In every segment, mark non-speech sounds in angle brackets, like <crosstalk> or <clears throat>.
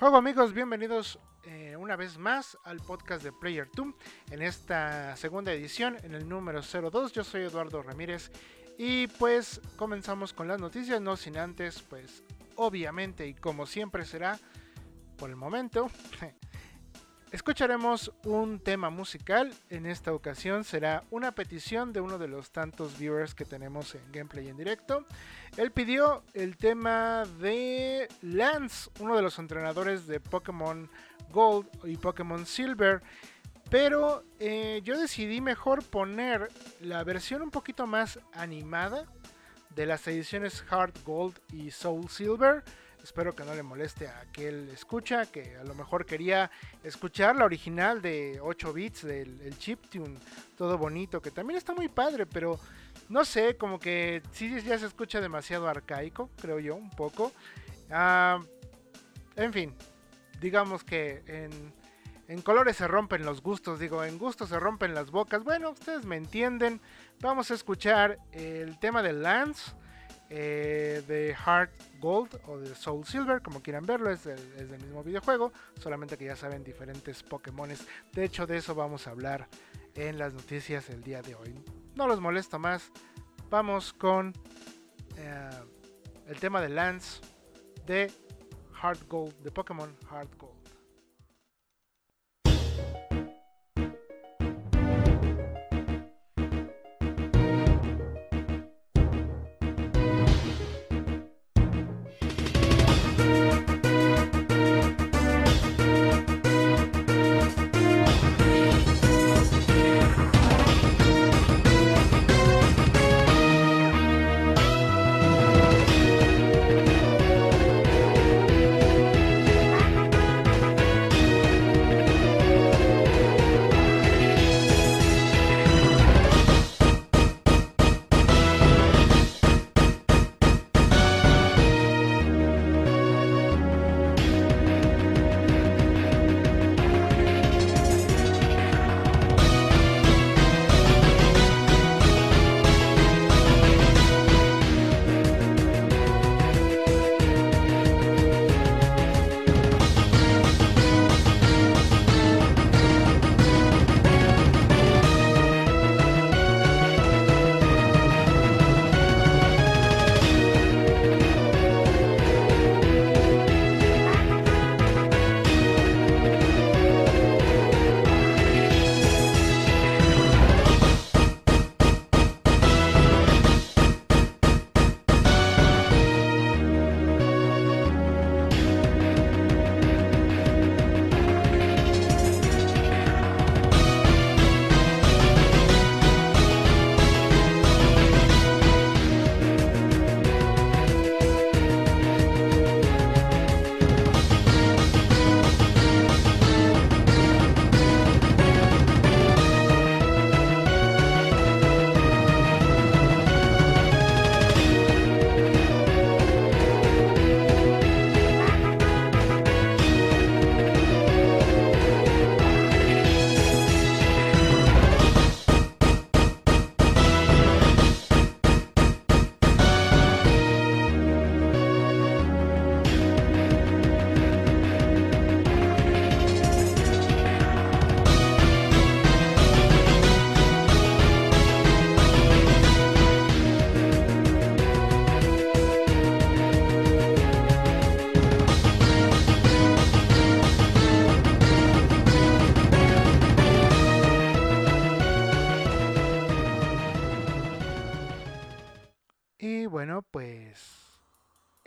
Juego amigos, bienvenidos eh, una vez más al podcast de Player 2 en esta segunda edición, en el número 02. Yo soy Eduardo Ramírez y pues comenzamos con las noticias, no sin antes, pues obviamente y como siempre será por el momento, <laughs> escucharemos un tema musical. En esta ocasión será una petición de uno de los tantos viewers que tenemos en gameplay en directo. Él pidió el tema de Lance, uno de los entrenadores de Pokémon Gold y Pokémon Silver. Pero eh, yo decidí mejor poner la versión un poquito más animada de las ediciones Heart Gold y Soul Silver. Espero que no le moleste a aquel escucha, que a lo mejor quería escuchar la original de 8 bits del el chiptune, todo bonito, que también está muy padre, pero no sé, como que sí ya se escucha demasiado arcaico, creo yo, un poco. Ah, en fin, digamos que en, en colores se rompen los gustos, digo, en gustos se rompen las bocas. Bueno, ustedes me entienden. Vamos a escuchar el tema de Lance, eh, de Heart Gold o de Soul Silver, como quieran verlo, es, del mismo videojuego, solamente que ya saben diferentes Pokémones. De hecho, de eso vamos a hablar en las noticias el día de hoy. No los molesto más, vamos con eh, el tema de Lance de Heart Gold, de Pokémon Heart Gold.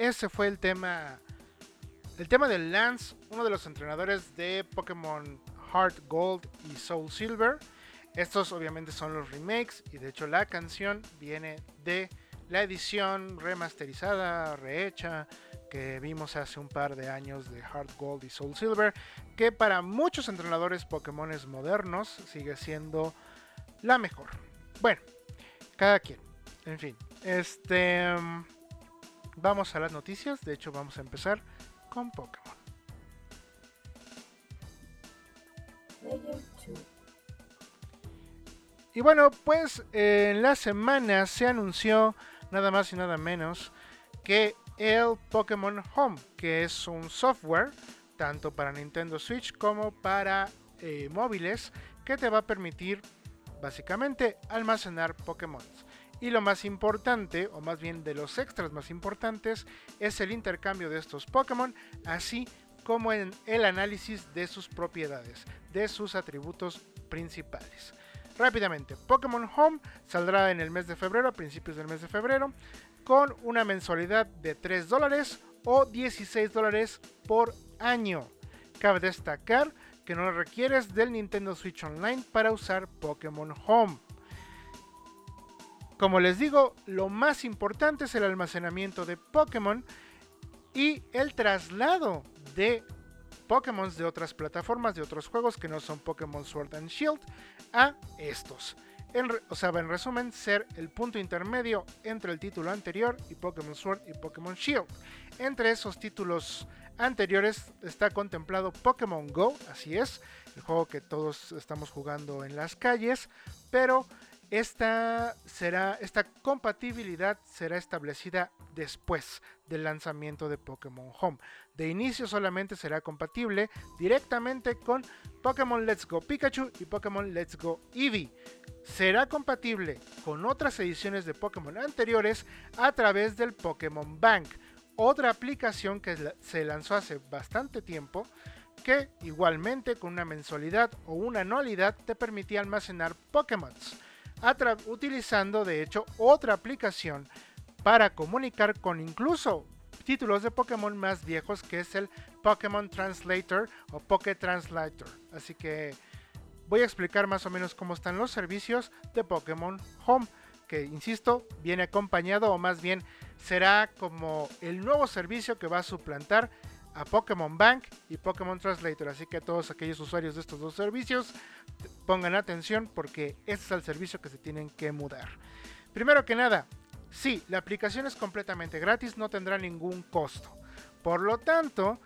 Ese fue el tema. El tema de Lance, uno de los entrenadores de Pokémon Heart Gold y Soul Silver. Estos obviamente son los remakes y de hecho la canción viene de la edición remasterizada, rehecha, que vimos hace un par de años de Heart Gold y Soul Silver, que para muchos entrenadores Pokémon modernos sigue siendo la mejor. Bueno, cada quien. En fin, este... Vamos a las noticias, de hecho vamos a empezar con Pokémon. Y bueno, pues en la semana se anunció nada más y nada menos que el Pokémon Home, que es un software tanto para Nintendo Switch como para eh, móviles, que te va a permitir básicamente almacenar Pokémon. Y lo más importante, o más bien de los extras más importantes, es el intercambio de estos Pokémon, así como en el análisis de sus propiedades, de sus atributos principales. Rápidamente, Pokémon Home saldrá en el mes de febrero, a principios del mes de febrero, con una mensualidad de 3 dólares o 16 dólares por año. Cabe destacar que no requieres del Nintendo Switch Online para usar Pokémon Home. Como les digo, lo más importante es el almacenamiento de Pokémon y el traslado de Pokémon de otras plataformas, de otros juegos que no son Pokémon Sword and Shield, a estos. o sea, en resumen, ser el punto intermedio entre el título anterior y Pokémon Sword y Pokémon Shield. Entre esos títulos anteriores está contemplado Pokémon Go, así es, el juego que todos estamos jugando en las calles, pero esta, será, esta compatibilidad será establecida después del lanzamiento de Pokémon Home. De inicio solamente será compatible directamente con Pokémon Let's Go Pikachu y Pokémon Let's Go Eevee. Será compatible con otras ediciones de Pokémon anteriores a través del Pokémon Bank, otra aplicación que se lanzó hace bastante tiempo que igualmente con una mensualidad o una anualidad te permitía almacenar Pokémon utilizando de hecho otra aplicación para comunicar con incluso títulos de Pokémon más viejos que es el Pokémon Translator o Poké Translator. Así que voy a explicar más o menos cómo están los servicios de Pokémon Home, que insisto, viene acompañado o más bien será como el nuevo servicio que va a suplantar a Pokémon Bank y Pokémon Translator. Así que todos aquellos usuarios de estos dos servicios pongan atención porque este es el servicio que se tienen que mudar. Primero que nada, sí, la aplicación es completamente gratis, no tendrá ningún costo. Por lo tanto,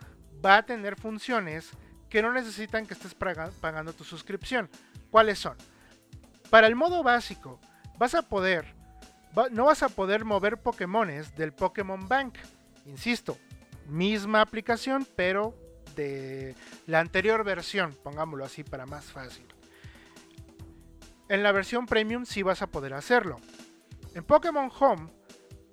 va a tener funciones que no necesitan que estés pagando tu suscripción. ¿Cuáles son? Para el modo básico, vas a poder, no vas a poder mover Pokémones del Pokémon Bank. Insisto, misma aplicación, pero de la anterior versión, pongámoslo así para más fácil. En la versión premium sí vas a poder hacerlo. En Pokémon Home,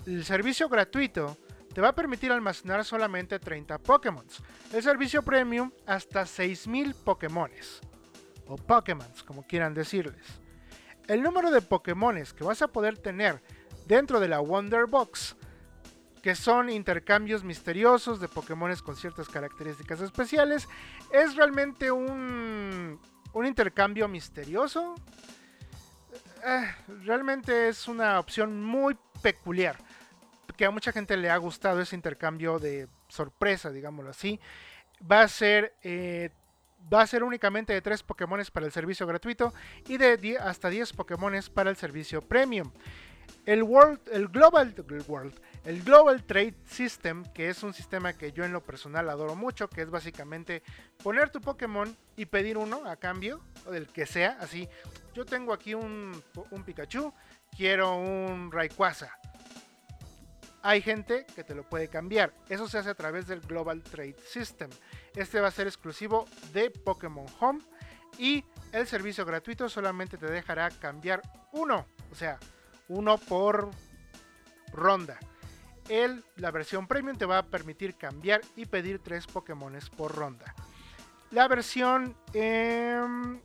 el servicio gratuito te va a permitir almacenar solamente 30 Pokémon. El servicio premium hasta 6000 Pokémon. O Pokémon, como quieran decirles. El número de Pokémon que vas a poder tener dentro de la Wonder Box, que son intercambios misteriosos de Pokémon con ciertas características especiales, es realmente un, un intercambio misterioso eh, realmente es una opción muy peculiar. Que a mucha gente le ha gustado ese intercambio de sorpresa, digámoslo así. Va a ser, eh, va a ser únicamente de 3 Pokémon para el servicio gratuito y de hasta 10 Pokémon para el servicio premium. El, World, el Global, World, el Global Trade System, que es un sistema que yo en lo personal adoro mucho, que es básicamente poner tu Pokémon y pedir uno a cambio, o del que sea, así, yo tengo aquí un, Pikachu, quiero un Rayquaza. Hay gente que te lo puede cambiar. Eso se hace a través del Global Trade System. Este va a ser exclusivo de Pokémon Home y el servicio gratuito solamente te dejará cambiar uno, o sea, uno por ronda. El, la versión premium te va a permitir cambiar y pedir tres Pokémon por ronda. La versión em,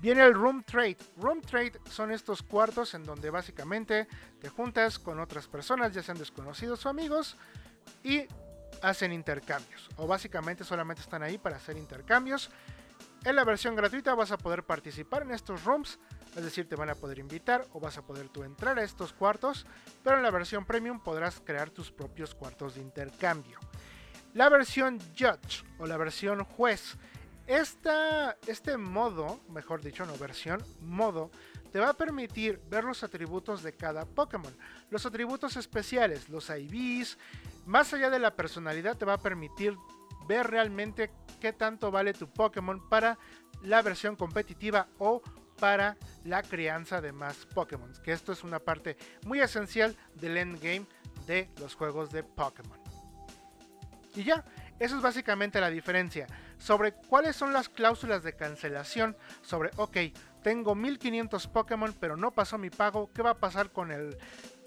Viene el Room Trade. Room Trade son estos cuartos en donde básicamente te juntas con otras personas, ya sean desconocidos o amigos, y hacen intercambios. O básicamente solamente están ahí para hacer intercambios. En la versión gratuita vas a poder participar en estos rooms, es decir, te van a poder invitar o vas a poder tú entrar a estos cuartos, pero en la versión premium podrás crear tus propios cuartos de intercambio. La versión Judge o la versión Juez esta, este modo, mejor dicho, no versión, modo, te va a permitir ver los atributos de cada Pokémon. Los atributos especiales, los IVs, más allá de la personalidad, te va a permitir ver realmente qué tanto vale tu Pokémon para la versión competitiva o para la crianza de más Pokémon. Que esto es una parte muy esencial del endgame de los juegos de Pokémon. Y ya, Eso es básicamente la diferencia. Sobre cuáles son las cláusulas de cancelación. Sobre, ok, tengo 1500 Pokémon, pero no pasó mi pago. ¿Qué va a pasar con, el,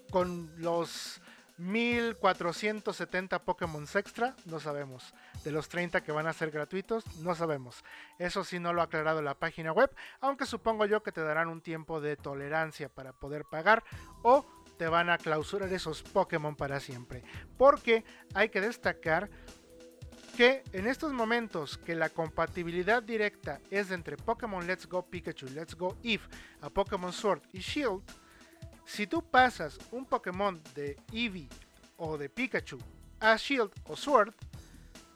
con los 1470 Pokémon extra? No sabemos. De los 30 que van a ser gratuitos, no sabemos. Eso sí no lo ha aclarado la página web, aunque supongo yo que te darán un tiempo de tolerancia para poder pagar o te van a clausurar esos Pokémon para siempre. Porque hay que destacar que en estos momentos que la compatibilidad directa es entre Pokémon Let's Go Pikachu Let's Go Eve a Pokémon Sword y Shield, si tú pasas un Pokémon de Eevee o de Pikachu a Shield o Sword,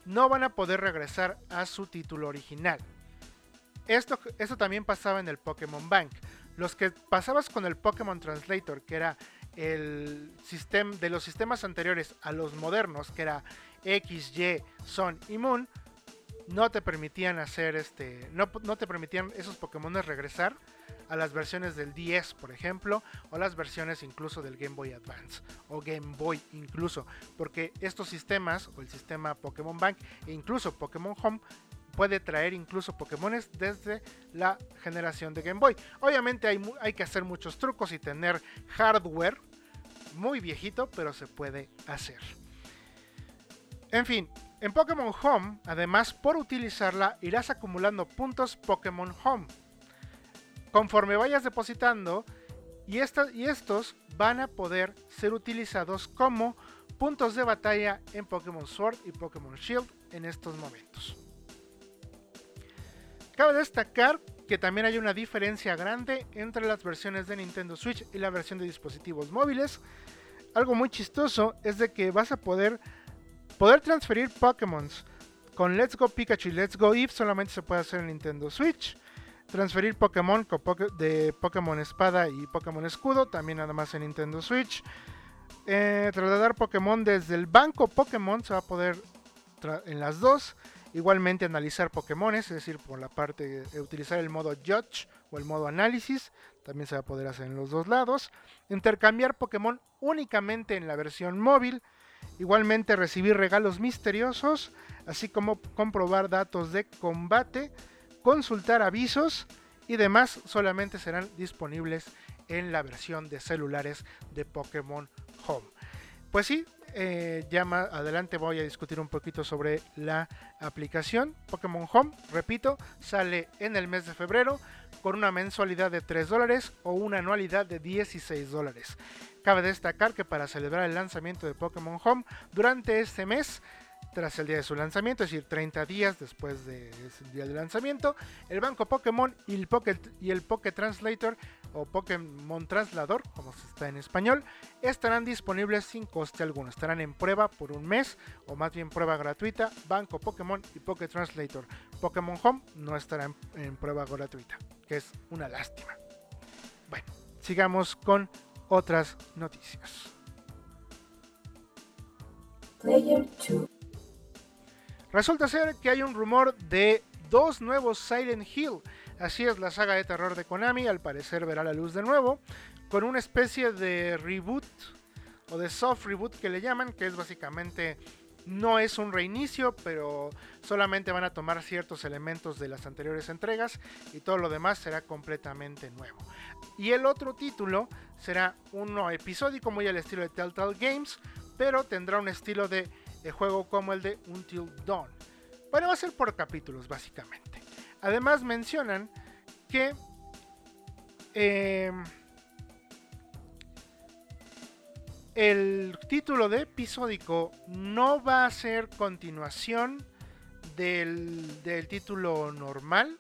no van a poder regresar a su título original. Esto, esto también pasaba en el Pokémon Bank. Los que pasabas con el Pokémon Translator, que era el sistema de los sistemas anteriores a los modernos, que era X, Y, Sun y Moon, no te permitían hacer este. No, no te permitían esos Pokémon regresar a las versiones del 10, por ejemplo, o las versiones incluso del Game Boy Advance o Game Boy incluso, porque estos sistemas o el sistema Pokémon Bank e incluso Pokémon Home puede traer incluso Pokémones desde la generación de Game Boy. Obviamente hay, hay que hacer muchos trucos y tener hardware muy viejito, pero se puede hacer. En fin, en Pokémon Home, además por utilizarla irás acumulando puntos Pokémon Home. Conforme vayas depositando, y, y estos van a poder ser utilizados como puntos de batalla en Pokémon Sword y Pokémon Shield en estos momentos. Cabe destacar que también hay una diferencia grande entre las versiones de Nintendo Switch y la versión de dispositivos móviles. Algo muy chistoso es de que vas a poder transferir Pokémon con Let's Go Pikachu y Let's Go Eve solamente se puede hacer en Nintendo Switch. Transferir Pokémon de Pokémon Espada y Pokémon Escudo también nada más en Nintendo Switch. Eh, trasladar Pokémon desde el banco Pokémon se va a poder en las dos. Igualmente analizar Pokémon, es decir, por la parte de utilizar el modo Judge o el modo Análisis, también se va a poder hacer en los dos lados. Intercambiar Pokémon únicamente en la versión móvil. Igualmente recibir regalos misteriosos, así como comprobar datos de combate, consultar avisos y demás solamente serán disponibles en la versión de celulares de Pokémon Home. Pues sí, eh, ya más adelante voy a discutir un poquito sobre la aplicación Pokémon Home. Repito, sale en el mes de febrero con una mensualidad de 3 dólares o una anualidad de 16 dólares. Cabe destacar que para celebrar el lanzamiento de Pokémon Home durante este mes tras el día de su lanzamiento, es decir, 30 días después del día de lanzamiento, el banco Pokémon y el Pocket, y el Pocket Translator o Pokémon Traslador, como se está en español, estarán disponibles sin coste alguno. Estarán en prueba por un mes o más bien prueba gratuita. Banco Pokémon y Pocket Translator. Pokémon Home no estará en, prueba gratuita, que es una lástima. Bueno, sigamos con otras noticias. Player 2. Resulta ser que hay un rumor de dos nuevos Silent Hill. Así es, la saga de terror de Konami al parecer verá la luz de nuevo, con una especie de reboot o de soft reboot que le llaman, que es básicamente no es un reinicio, pero solamente van a tomar ciertos elementos de las anteriores entregas y todo lo demás será completamente nuevo. Y el otro título será uno episódico muy al estilo de Telltale Games, pero tendrá un estilo de de juego como el de Until Dawn. Bueno, va a ser por capítulos básicamente. Además mencionan que em, el título de episódico no va a ser continuación del, del título normal,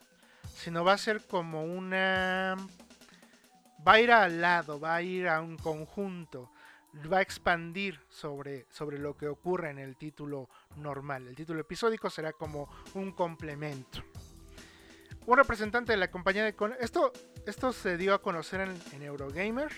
sino va a ser como una... Va a ir al lado, va a ir a un conjunto va a expandir sobre, sobre lo que ocurre en el título normal. El título episódico será como un complemento. Un representante de la compañía de... Esto, esto se dio a conocer en, Eurogamer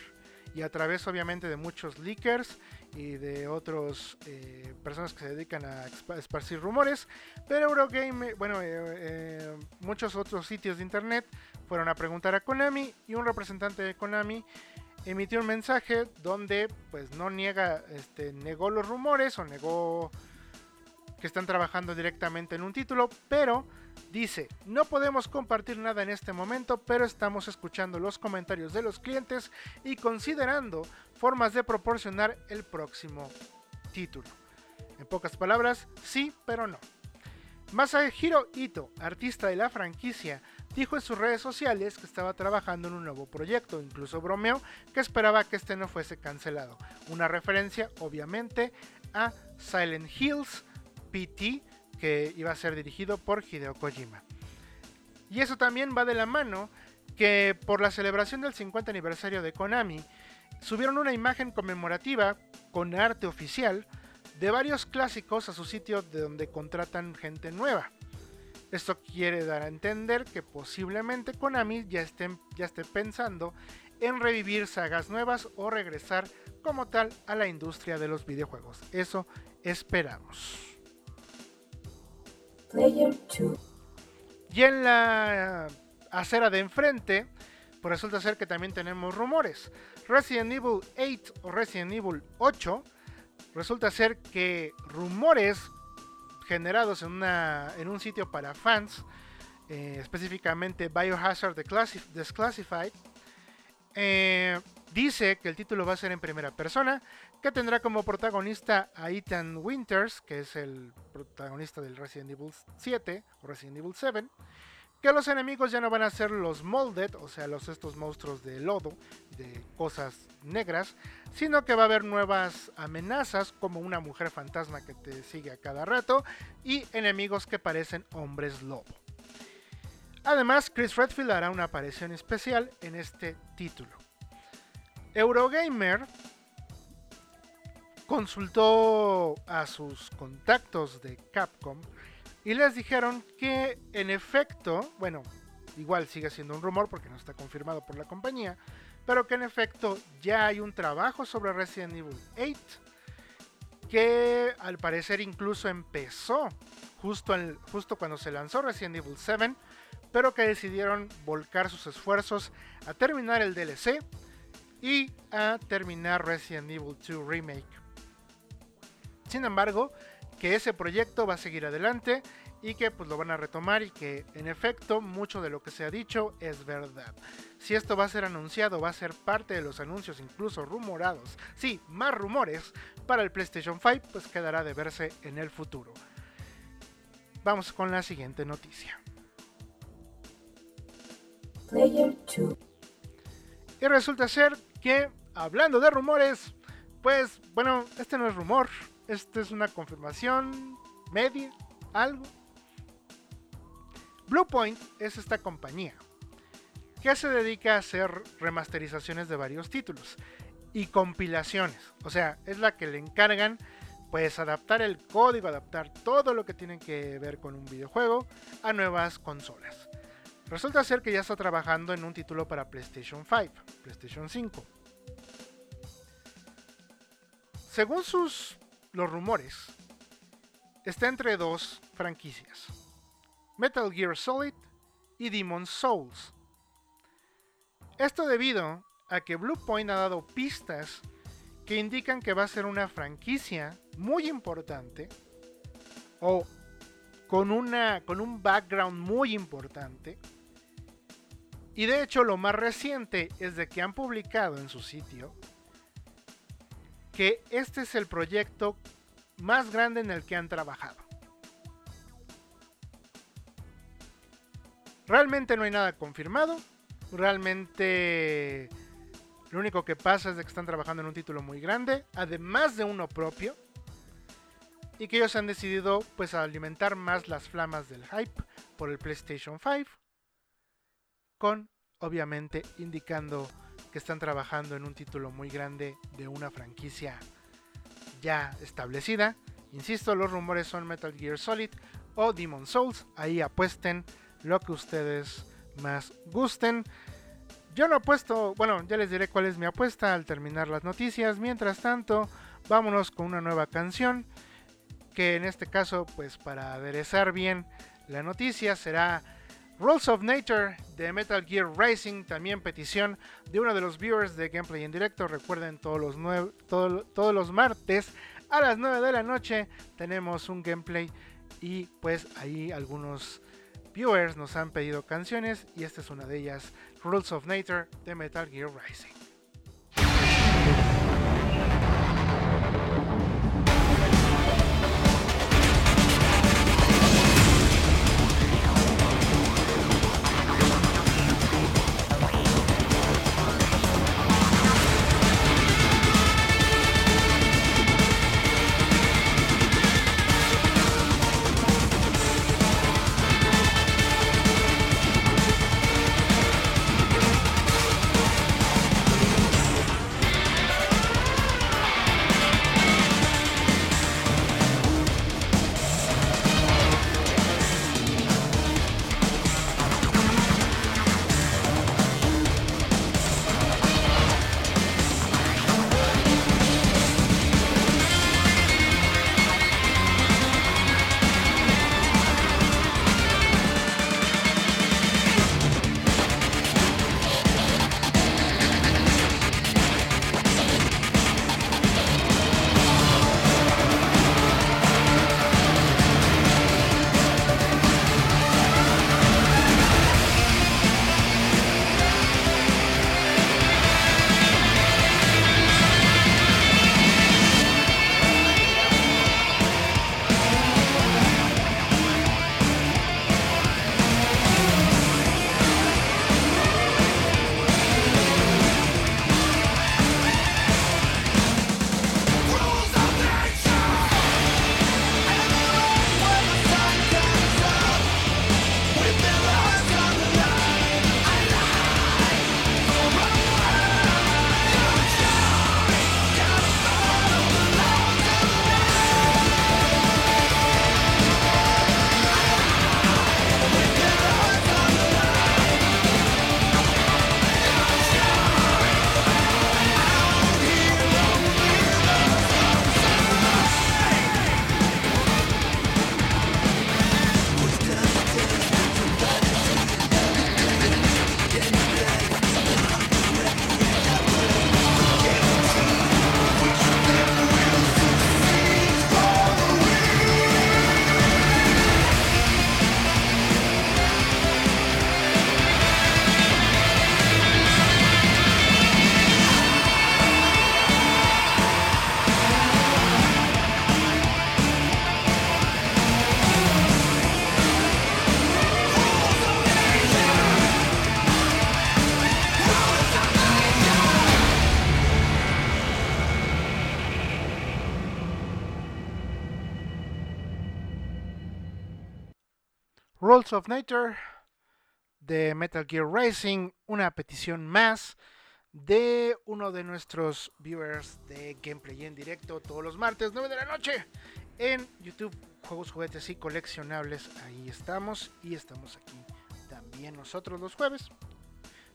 y a través obviamente de muchos leakers y de otras eh, personas que se dedican a esparcir rumores. Pero Eurogamer, bueno, eh, eh, muchos otros sitios de internet fueron a preguntar a Konami y un representante de Konami emitió un mensaje donde pues no niega, este, negó los rumores o negó que están trabajando directamente en un título, pero dice, no podemos compartir nada en este momento, pero estamos escuchando los comentarios de los clientes y considerando formas de proporcionar el próximo título. En pocas palabras, sí, pero no. Masahiro Ito, artista de la franquicia, dijo en sus redes sociales que estaba trabajando en un nuevo proyecto, incluso bromeó que esperaba que este no fuese cancelado. Una referencia, obviamente, a Silent Hills PT, que iba a ser dirigido por Hideo Kojima. Y eso también va de la mano que por la celebración del 50 aniversario de Konami, subieron una imagen conmemorativa con arte oficial de varios clásicos a su sitio de donde contratan gente nueva. Esto quiere dar a entender que posiblemente Konami ya esté, ya esté pensando en revivir sagas nuevas o regresar como tal a la industria de los videojuegos. Eso esperamos. Y en la acera de enfrente, pues resulta ser que también tenemos rumores. Resident Evil 8 o Resident Evil 8 resulta ser que rumores generados en, una, en un sitio para fans, eh, específicamente Biohazard Desclassified, eh, dice que el título va a ser en primera persona, que tendrá como protagonista a Ethan Winters, que es el protagonista del Resident Evil 7 o Resident Evil 7, que los enemigos ya no van a ser los molded, o sea, los estos monstruos de lodo, de cosas negras, sino que va a haber nuevas amenazas como una mujer fantasma que te sigue a cada rato y enemigos que parecen hombres lobo. Además, Chris Redfield hará una aparición especial en este título. Eurogamer consultó a sus contactos de Capcom y les dijeron que en efecto, bueno, igual sigue siendo un rumor porque no está confirmado por la compañía, pero que en efecto ya hay un trabajo sobre Resident Evil 8 que al parecer incluso empezó justo, justo cuando se lanzó Resident Evil 7, pero que decidieron volcar sus esfuerzos a terminar el DLC y a terminar Resident Evil 2 Remake. Sin embargo, que ese proyecto va a seguir adelante y que pues lo van a retomar y que en efecto mucho de lo que se ha dicho es verdad. Si esto va a ser anunciado, va a ser parte de los anuncios incluso rumorados, sí, más rumores para el PlayStation 5, pues quedará de verse en el futuro. Vamos con la siguiente noticia. Y resulta ser que, hablando de rumores, pues bueno, este no es rumor, esta es una confirmación media, algo. Bluepoint es esta compañía que se dedica a hacer remasterizaciones de varios títulos y compilaciones. O sea, es la que le encargan pues adaptar el código, adaptar todo lo que tiene que ver con un videojuego a nuevas consolas. Resulta ser que ya está trabajando en un título para PlayStation 5, PlayStation 5. Según sus los rumores, está entre dos franquicias, Metal Gear Solid y Demon Souls. Esto debido a que Bluepoint ha dado pistas que indican que va a ser una franquicia muy importante o con, una, con un background muy importante. Y de hecho lo más reciente es de que han publicado en su sitio que este es el proyecto más grande en el que han trabajado. Realmente no hay nada confirmado. Realmente lo único que pasa es de que están trabajando en un título muy grande, además de uno propio. Y que ellos han decidido pues alimentar más las flamas del hype por el PlayStation 5. Con obviamente indicando que están trabajando en un título muy grande de una franquicia ya establecida. Insisto, los rumores son Metal Gear Solid o Demon Souls. Ahí apuesten lo que ustedes más gusten. Yo no apuesto, bueno, ya les diré cuál es mi apuesta al terminar las noticias. Mientras tanto, vámonos con una nueva canción. Que en este caso, pues para aderezar bien la noticia, será Rules of Nature de Metal Gear Racing, también petición de uno de los viewers de Gameplay en directo. Recuerden todos los, todos los martes a las 9 de la noche tenemos un gameplay y pues ahí algunos viewers nos han pedido canciones y esta es una de ellas, Rules of Nature de Metal Gear Rising. Of Nature de Metal Gear Rising, una petición más de uno de nuestros viewers de gameplay en directo todos los martes 9 de la noche en YouTube Juegos, Juguetes y Coleccionables. Ahí estamos y estamos aquí también nosotros los jueves.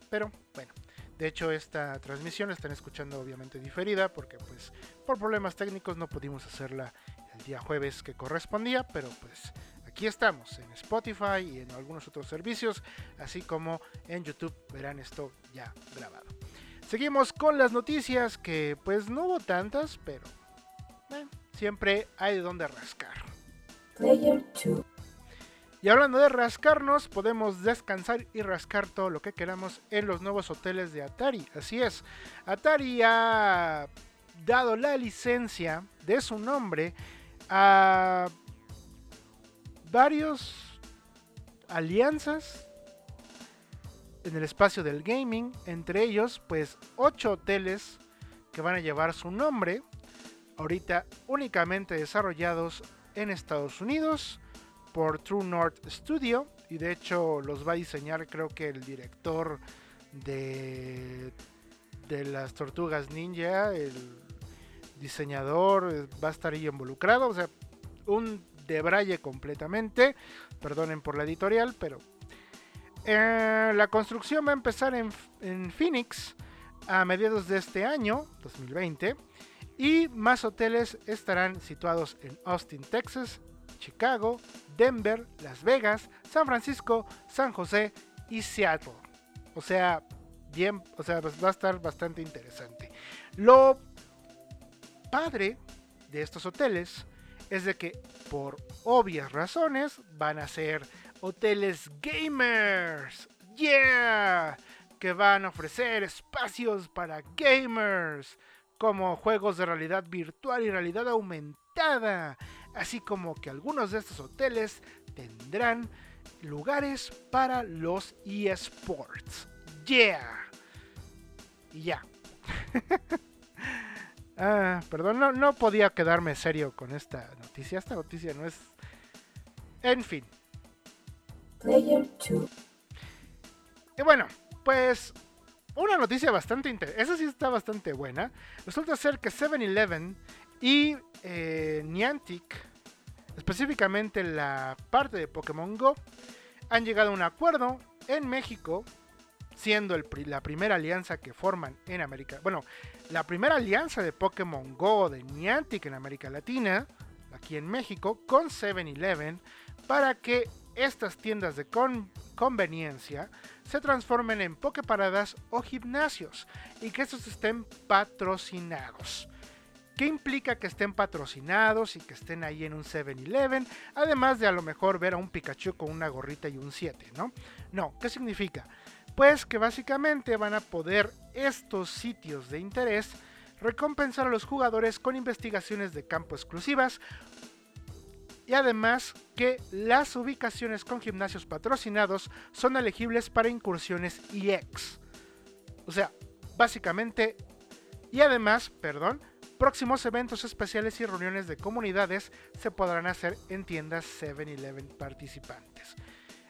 Pero bueno, de hecho esta transmisión la están escuchando obviamente diferida porque pues por problemas técnicos no pudimos hacerla el día jueves que correspondía, pero pues Aquí estamos en Spotify y en algunos otros servicios, así como en YouTube verán esto ya grabado. Seguimos con las noticias que pues no hubo tantas, pero siempre hay de donde rascar. Y hablando de rascarnos, podemos descansar y rascar todo lo que queramos en los nuevos hoteles de Atari. Así es, Atari ha dado la licencia de su nombre a varios alianzas en el espacio del gaming, entre ellos pues ocho hoteles que van a llevar su nombre, ahorita únicamente desarrollados en Estados Unidos por True North Studio y de hecho los va a diseñar creo que el director de de las tortugas ninja, el diseñador va a estar ahí involucrado, o sea, un de Braille completamente. Perdonen por la editorial, pero eh, la construcción va a empezar en, en, Phoenix a mediados de este año, 2020, y más hoteles estarán situados en Austin, Texas, Chicago, Denver, Las Vegas, San Francisco, San José y Seattle. O sea, bien, o sea, va a estar bastante interesante. Lo padre de estos hoteles es de que por obvias razones van a ser hoteles gamers. Yeah, que van a ofrecer espacios para gamers como juegos de realidad virtual y realidad aumentada, así como que algunos de estos hoteles tendrán lugares para los eSports. Yeah. Y ya. <laughs> ah, perdón, no, no podía quedarme serio con esta noticia. Esta noticia no es... En fin. Player 2. Y bueno, pues una noticia bastante interesante. Esa sí está bastante buena. Resulta ser que 7-Eleven y eh, Niantic, específicamente la parte de Pokémon Go, han llegado a un acuerdo en México, siendo la primera alianza que forman en América. Bueno, la primera alianza de Pokémon Go de Niantic en América Latina, aquí en México, con 7-Eleven, para que estas tiendas de conveniencia se transformen en pokeparadas o gimnasios y que estos estén patrocinados. ¿Qué implica que estén patrocinados y que estén ahí en un 7-Eleven? Además de a lo mejor ver a un Pikachu con una gorrita y un 7, ¿no? No, ¿qué significa? Pues que básicamente van a poder estos sitios de interés recompensar a los jugadores con investigaciones de campo exclusivas y además que las ubicaciones con gimnasios patrocinados son elegibles para incursiones EX. O sea, básicamente, y además, perdón, próximos eventos especiales y reuniones de comunidades se podrán hacer en tiendas 7-Eleven participantes.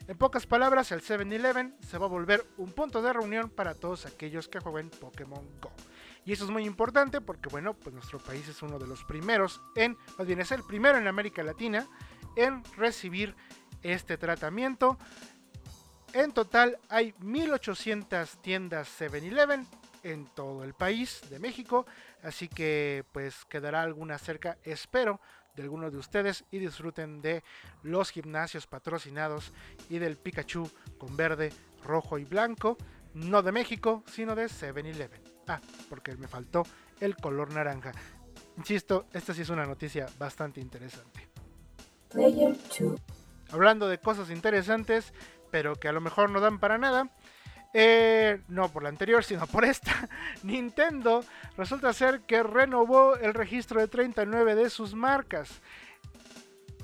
En pocas palabras, el 7-Eleven se va a volver un punto de reunión para todos aquellos que jueguen Pokémon Go. Y eso es muy importante porque, bueno, pues nuestro país es uno de los primeros en, más bien es el primero en América Latina en recibir este tratamiento. En total hay 1800 tiendas 7-Eleven en todo el país de México, así que pues quedará alguna cerca, espero, de algunos de ustedes y disfruten de los gimnasios patrocinados y del Pikachu con verde, rojo y blanco, no de México, sino de 7-Eleven. Ah, porque me faltó el color naranja. Insisto, esta sí es una noticia bastante interesante. Hablando de cosas interesantes, pero que a lo mejor no dan para nada. Eh, no por la anterior, sino por esta. <laughs> Nintendo resulta ser que renovó el registro de 39 de sus marcas.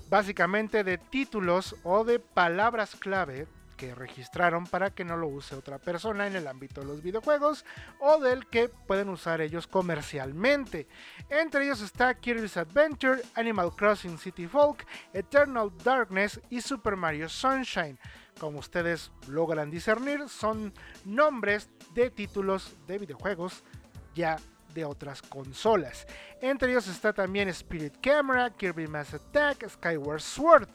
Básicamente de títulos o de palabras clave que registraron para que no lo use otra persona en el ámbito de los videojuegos o del que pueden usar ellos comercialmente. Entre ellos está Kirby's Adventure, Animal Crossing City Folk, Eternal Darkness y Super Mario Sunshine. Como ustedes logran discernir, son nombres de títulos de videojuegos ya de otras consolas. Entre ellos está también Spirit Camera, Kirby Mass Attack, Skyward Sword.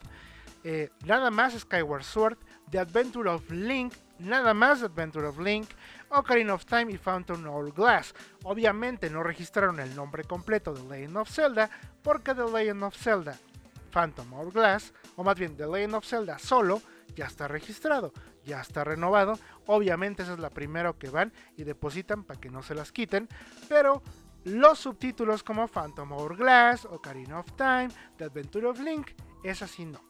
Eh, nada más Skyward Sword The Adventure of Link, nada más Adventure of Link, Ocarina of Time y Fountain Glass. Obviamente no registraron el nombre completo de Legend of Zelda porque The Legend of Zelda Phantom Glass, o más bien The Legend of Zelda solo, ya está registrado, ya está renovado. Obviamente esa es la primera que van y depositan para que no se las quiten, pero los subtítulos como Phantom Hourglass, Ocarina of Time, The Adventure of Link, es así no.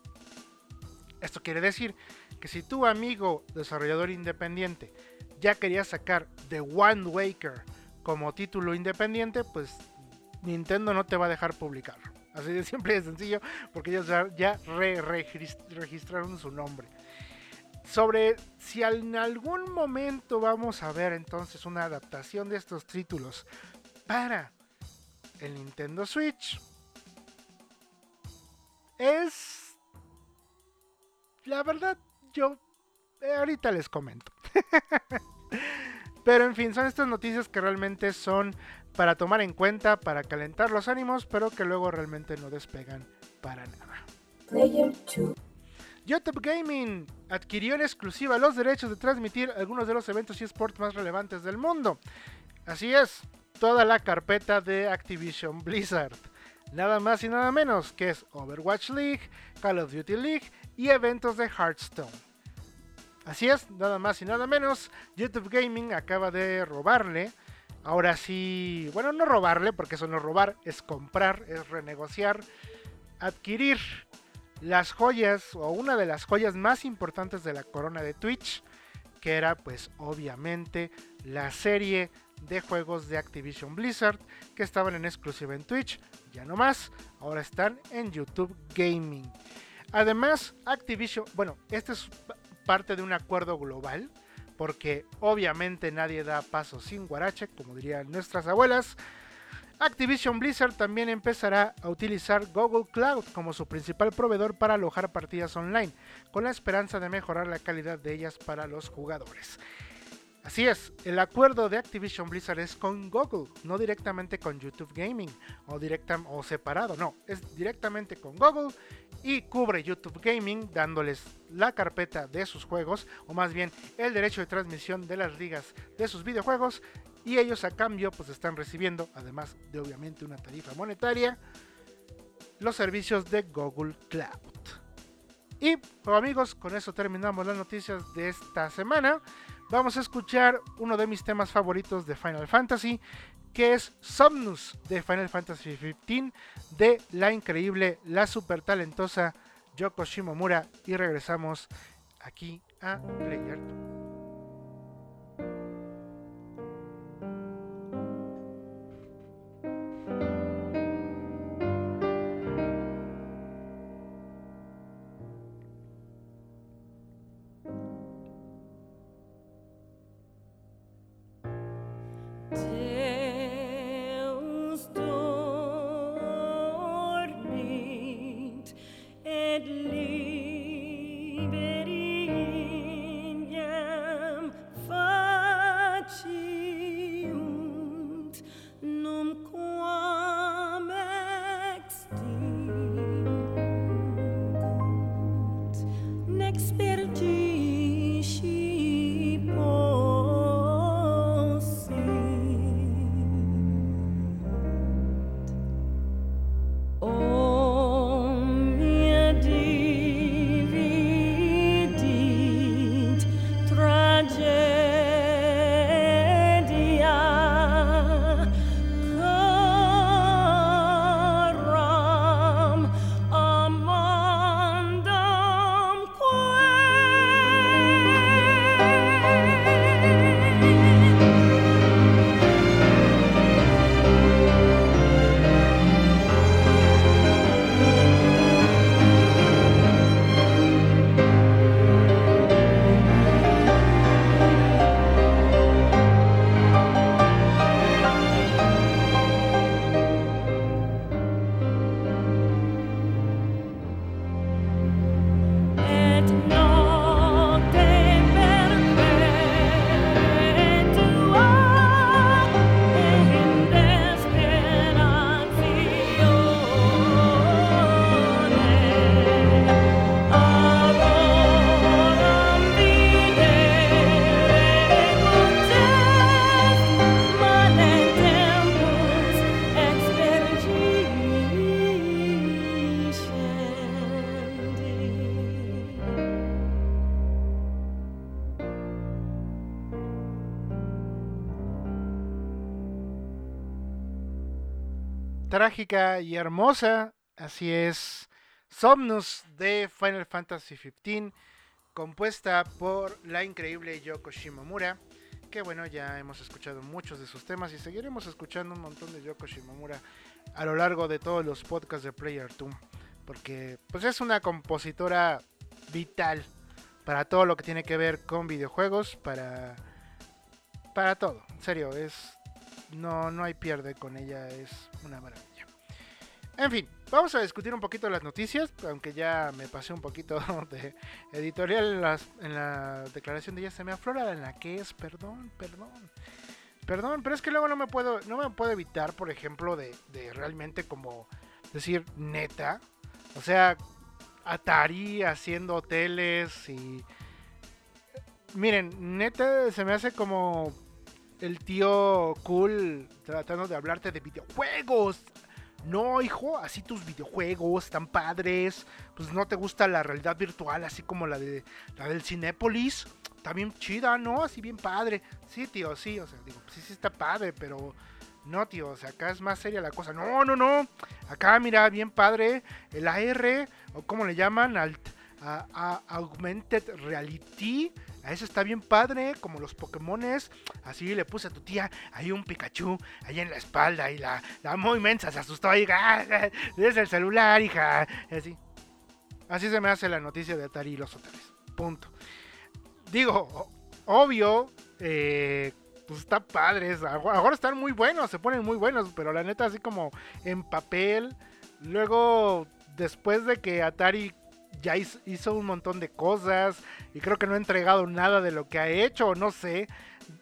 Esto quiere decir que si tu amigo desarrollador independiente ya quería sacar The One Waker como título independiente, pues Nintendo no te va a dejar publicarlo. Así de simple y de sencillo, porque ellos ya re registraron su nombre. Sobre si en algún momento vamos a ver entonces una adaptación de estos títulos para el Nintendo Switch, es la verdad yo eh, ahorita les comento. <laughs> pero en fin, son estas noticias que realmente son para tomar en cuenta, para calentar los ánimos, pero que luego realmente no despegan para nada. YouTube Gaming adquirió en exclusiva los derechos de transmitir algunos de los eventos y esports más relevantes del mundo. Así es, toda la carpeta de Activision Blizzard. Nada más y nada menos que es Overwatch League, Call of Duty League y eventos de Hearthstone. Así es, nada más y nada menos, YouTube Gaming acaba de robarle ahora sí, bueno, no robarle, porque eso no es robar, es comprar, es renegociar, adquirir las joyas o una de las joyas más importantes de la corona de Twitch, que era pues obviamente la serie de juegos de Activision Blizzard que estaban en exclusiva en Twitch, ya no más, ahora están en YouTube Gaming. Además, Activision, bueno, este es parte de un acuerdo global, porque obviamente nadie da paso sin guarache, como dirían nuestras abuelas. Activision Blizzard también empezará a utilizar Google Cloud como su principal proveedor para alojar partidas online, con la esperanza de mejorar la calidad de ellas para los jugadores. Así es, el acuerdo de Activision Blizzard es con Google, no directamente con YouTube Gaming o, directa, o separado, no, es directamente con Google y cubre YouTube Gaming dándoles la carpeta de sus juegos o más bien el derecho de transmisión de las ligas de sus videojuegos y ellos a cambio pues están recibiendo, además de obviamente una tarifa monetaria, los servicios de Google Cloud. Y pues, amigos, con eso terminamos las noticias de esta semana vamos a escuchar uno de mis temas favoritos de Final Fantasy, que es Somnus de Final Fantasy XV, de la increíble, la super talentosa Yoko Shimomura. Y regresamos aquí a Player trágica y hermosa. Así es, Somnus de Final Fantasy XV, compuesta por la increíble Yoko Shimomura. Que bueno, ya hemos escuchado muchos de sus temas y seguiremos escuchando un montón de Yoko Shimomura a lo largo de todos los podcasts de Player 2. Porque pues es una compositora vital para todo lo que tiene que ver con videojuegos, para, para todo. En serio, es no, no hay pierde con ella, es una maravilla. En fin, vamos a discutir un poquito las noticias, aunque ya me pasé un poquito <laughs> de editorial en, la declaración de ya se me aflora en la que es, perdón, perdón. Perdón, pero es que luego no me puedo, no me puedo evitar, por ejemplo, de, de realmente como decir neta. O sea, Atari haciendo hoteles y... Miren, neta se me hace como el tío cool tratando de hablarte de videojuegos. No, hijo, así tus videojuegos están padres, pues no te gusta la realidad virtual, así como la, de, la del Cinépolis, está bien chida, ¿no? Así bien padre. Sí, tío, sí, o sea, digo, sí, sí está padre, pero no, tío, o sea, acá es más seria la cosa. No, no, no, acá mira, bien padre, el AR, o como le llaman, al a, Augmented Reality. A eso está bien padre, como los Pokémones. Así le puse a tu tía ahí un Pikachu ahí en la espalda y la, la muy inmensa se asustó ahí. Es el celular, hija. Así. Así se me hace la noticia de Atari y los hoteles. Punto. Digo, obvio, eh, pues está padre. Ahora están muy buenos, se ponen muy buenos, pero la neta así como en papel. Luego, después de que Atari ya hizo un montón de cosas y creo que no ha entregado nada de lo que ha hecho, no sé.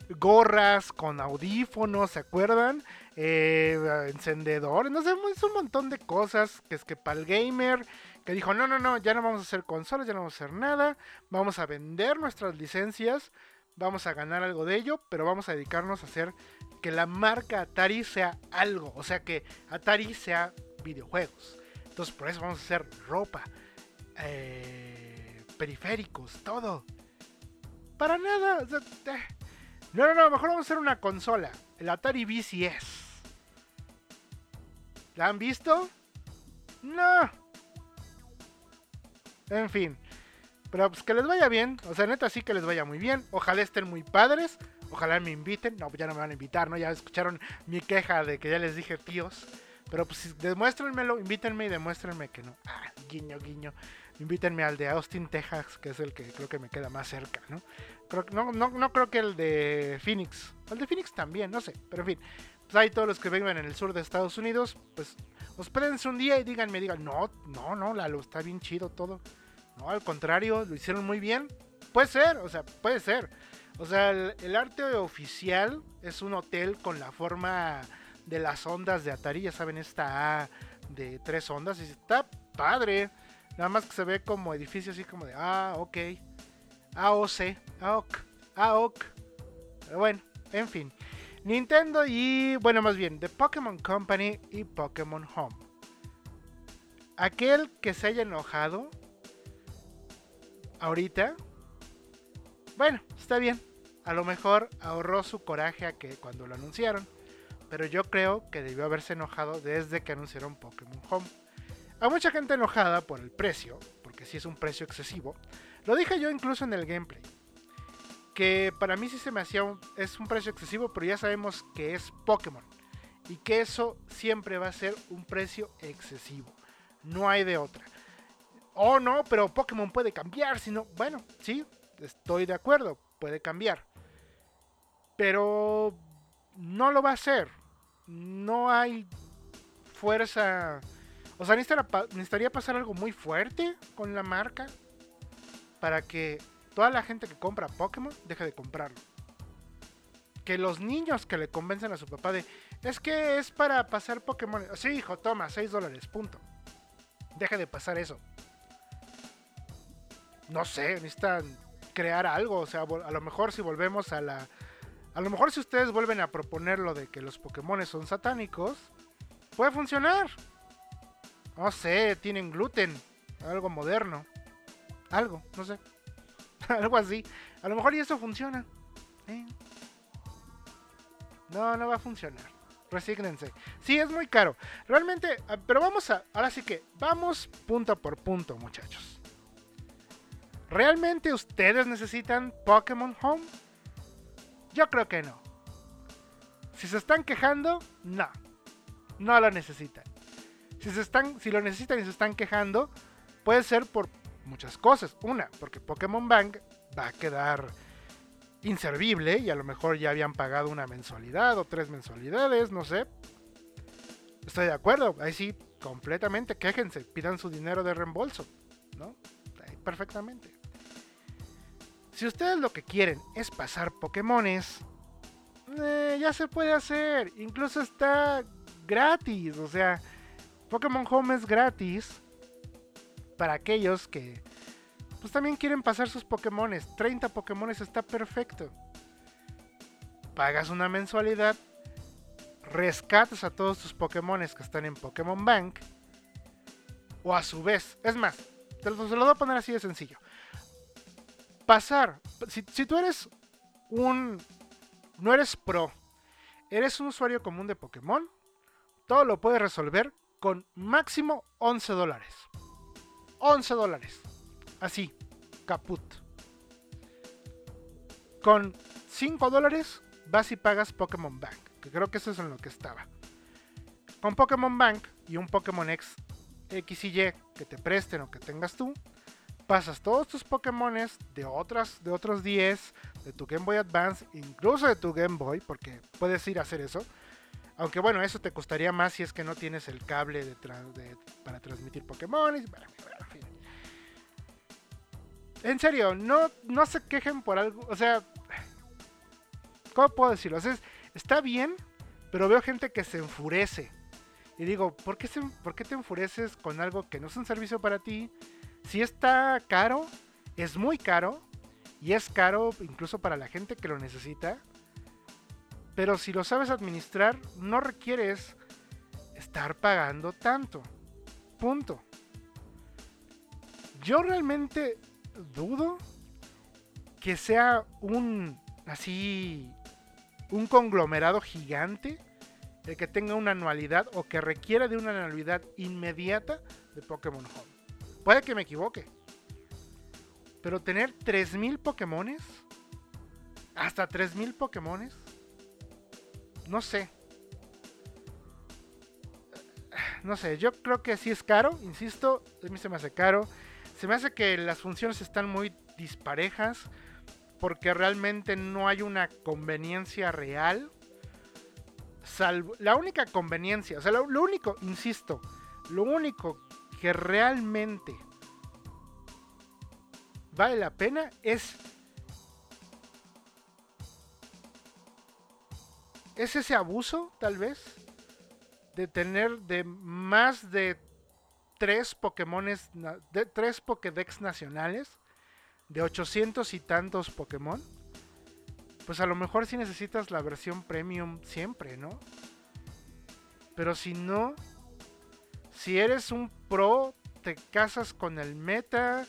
Gorras con audífonos, ¿se acuerdan? Eh, encendedores, no sé, hizo un montón de cosas. Que es que para el gamer, que dijo: No, no, no, ya no vamos a hacer consolas, ya no vamos a hacer nada. Vamos a vender nuestras licencias, vamos a ganar algo de ello, pero vamos a dedicarnos a hacer que la marca Atari sea algo, o sea, que Atari sea videojuegos. Entonces, por eso vamos a hacer ropa eh, periféricos, todo. Para nada. no, no, no, mejor vamos a hacer una consola. El Atari VCS. ¿La han visto? No. En fin. Pero pues que les vaya bien. O sea, neta sí que les vaya muy bien. Ojalá estén muy padres. Ojalá me inviten. No, ya no me van a invitar, ¿no? Ya escucharon mi queja de que ya les dije tíos. Pero pues demuéstrenmelo, invítenme y demuéstrenme que no. Ah, guiño, guiño invítenme al de Austin, Texas, que es el que creo que me queda más cerca, ¿no? No, creo que el de Phoenix. El de Phoenix también, no sé. Pero en fin, pues hay todos los que vengan en el sur de Estados Unidos, pues hospédense un día y díganme, digan, no, no, no, Lalo, está bien chido todo. No, al contrario, lo hicieron muy bien. Puede ser, o sea, puede ser. O sea, el, el arte oficial es un hotel con la forma de las ondas de Atari, ya saben, esta A de tres ondas, y está padre. Nada más que se ve como edificio así como de, ah, ok. AOC, AOC, AOC. Pero bueno, en fin. Nintendo y, bueno, más bien, The Pokémon Company y Pokémon Home. Aquel que se haya enojado ahorita, bueno, está bien. A lo mejor ahorró su coraje a que cuando lo anunciaron. Pero yo creo que debió haberse enojado desde que anunciaron Pokémon Home. Hay mucha gente enojada por el precio, porque si es un precio excesivo. Lo dije yo incluso en el gameplay. Que para mí sí se me hacía un, es un precio excesivo, pero ya sabemos que es Pokémon. Y que eso siempre va a ser un precio excesivo. No hay de otra. Oh no, pero Pokémon puede cambiar. Si no, bueno, sí, estoy de acuerdo, puede cambiar. Pero no lo va a hacer. No hay fuerza o sea, necesitaría pasar algo muy fuerte con la marca para que toda la gente que compra Pokémon deje de comprarlo. Que los niños que le convencen a su papá de, es que es para pasar Pokémon. Sí, hijo, toma, 6 dólares, punto. Deje de pasar eso. No sé, necesitan crear algo. O sea, a lo mejor si volvemos a la... A lo mejor si ustedes vuelven a proponer lo de que los Pokémon son satánicos, puede funcionar. No sé, tienen gluten. Algo moderno. Algo, no sé. <laughs> algo así. A lo mejor y eso funciona. ¿eh? No, no va a funcionar. Resígnense. Sí, es muy caro. Realmente, ah, pero vamos a. Ahora sí que, vamos punto por punto, muchachos. ¿Realmente ustedes necesitan Pokémon Home? Yo creo que no. Si se están quejando, no. No lo necesitan. Si, se están, si lo necesitan y se están quejando, puede ser por muchas cosas. Una, porque Pokémon Bank va a quedar inservible y a lo mejor ya habían pagado una mensualidad o tres mensualidades, no sé. Estoy de acuerdo, ahí sí, completamente, quéjense, pidan su dinero de reembolso, ¿no? perfectamente. Si ustedes lo que quieren es pasar Pokémones, eh, ya se puede hacer, incluso está gratis, o sea, Pokémon Home es gratis para aquellos que pues también quieren pasar sus Pokémones. 30 Pokémones está perfecto. Pagas una mensualidad, rescates a todos tus Pokémones que están en Pokémon Bank. O a su vez, es más, te lo, se lo voy a poner así de sencillo. Pasar, si, si tú eres un, no eres pro, eres un usuario común de Pokémon, todo lo puedes resolver con máximo 11 dólares. 11 dólares. Así, caput. Con 5 dólares vas y pagas Pokémon Bank, que creo que eso es en lo que estaba. Con Pokémon Bank y un Pokémon X, X y Y que te presten o que tengas tú, pasas todos tus Pokémones de, de otros 10, de tu Game Boy Advance, incluso de tu Game Boy, porque puedes ir a hacer eso. Aunque bueno, eso te costaría más si es que no tienes el cable de para transmitir Pokémon. En serio, no, no se quejen por algo. O sea, ¿cómo puedo decirlo? está bien, pero veo gente que se enfurece. Y digo, ¿por qué, ¿por qué te enfureces con algo que no es un servicio para ti? Si está caro, es muy caro. Y es caro incluso para la gente que lo necesita. Pero si lo sabes administrar, no requieres estar pagando tanto. Punto. Yo realmente dudo que sea un así un conglomerado gigante el que tenga una anualidad o que requiera de una anualidad inmediata de Pokémon Home. Puede que me equivoque. Pero tener 3000 Pokémones, hasta 3000 Pokémones, no sé. No sé, yo creo que sí es caro, insisto, a mí se me hace caro. Se me hace que las funciones están muy disparejas porque realmente no hay una conveniencia real. Salvo, la única conveniencia, o sea, lo, único, insisto, lo único que realmente vale la pena es es ese abuso tal vez de tener de más de tres Pokémones, de tres Pokédex nacionales, de 800 y tantos Pokémon, pues a lo mejor si necesitas la versión premium siempre, ¿no? Pero si no, si eres un pro, te casas con el meta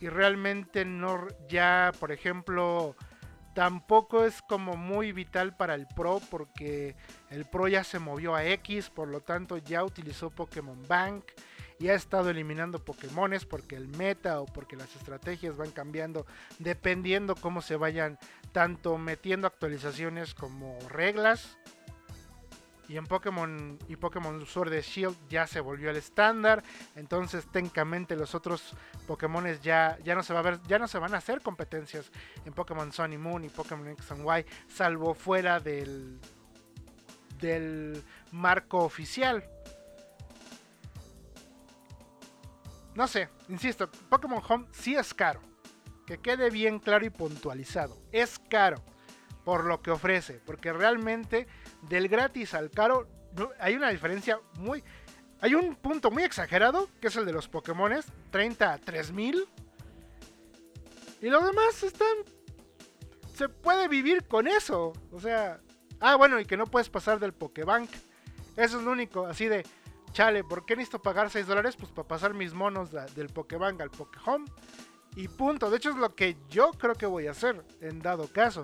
y realmente no, ya, por ejemplo, tampoco es como muy vital para el Pro porque el Pro ya se movió a X, por lo tanto ya utilizó Pokémon Bank y ha estado eliminando Pokémones porque el meta o porque las estrategias van cambiando dependiendo cómo se vayan tanto metiendo actualizaciones como reglas. Y en Pokémon y Pokémon Sword de Shield ya se volvió el estándar. Entonces técnicamente los otros Pokémones ya, ya no se va a ver, ya no se van a hacer competencias en Pokémon Sun y Moon y Pokémon X and Y, salvo fuera del, del marco oficial. No sé, insisto, Pokémon Home sí es caro. Que quede bien claro y puntualizado. Es caro por lo que ofrece. Porque realmente del gratis al caro hay una diferencia muy... Hay un punto muy exagerado, que es el de los Pokémones, 30 a 3000. Y los demás están... Se puede vivir con eso. O sea... Ah, bueno, y que no puedes pasar del Pokébank. Eso es lo único, así de chale, ¿por qué necesito pagar 6 dólares? Pues para pasar mis monos del Pokébang al Pokéhome. Y punto. De hecho es lo que yo creo que voy a hacer en dado caso.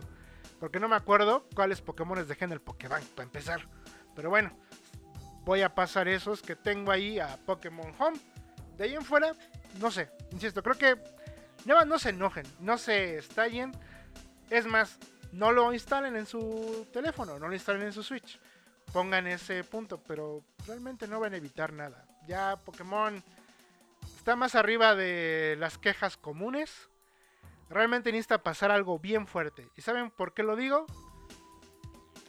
Porque no me acuerdo cuáles Pokémon dejé en el Pokébang para empezar. Pero bueno, voy a pasar esos que tengo ahí a Pokémon Home. De ahí en fuera, no sé. Insisto, creo que no, no se enojen, no se estallen. Es más, no lo instalen en su teléfono, no lo instalen en su Switch pongan ese punto, pero realmente no van a evitar nada. Ya Pokémon está más arriba de las quejas comunes. Realmente necesita pasar algo bien fuerte. ¿Y saben por qué lo digo?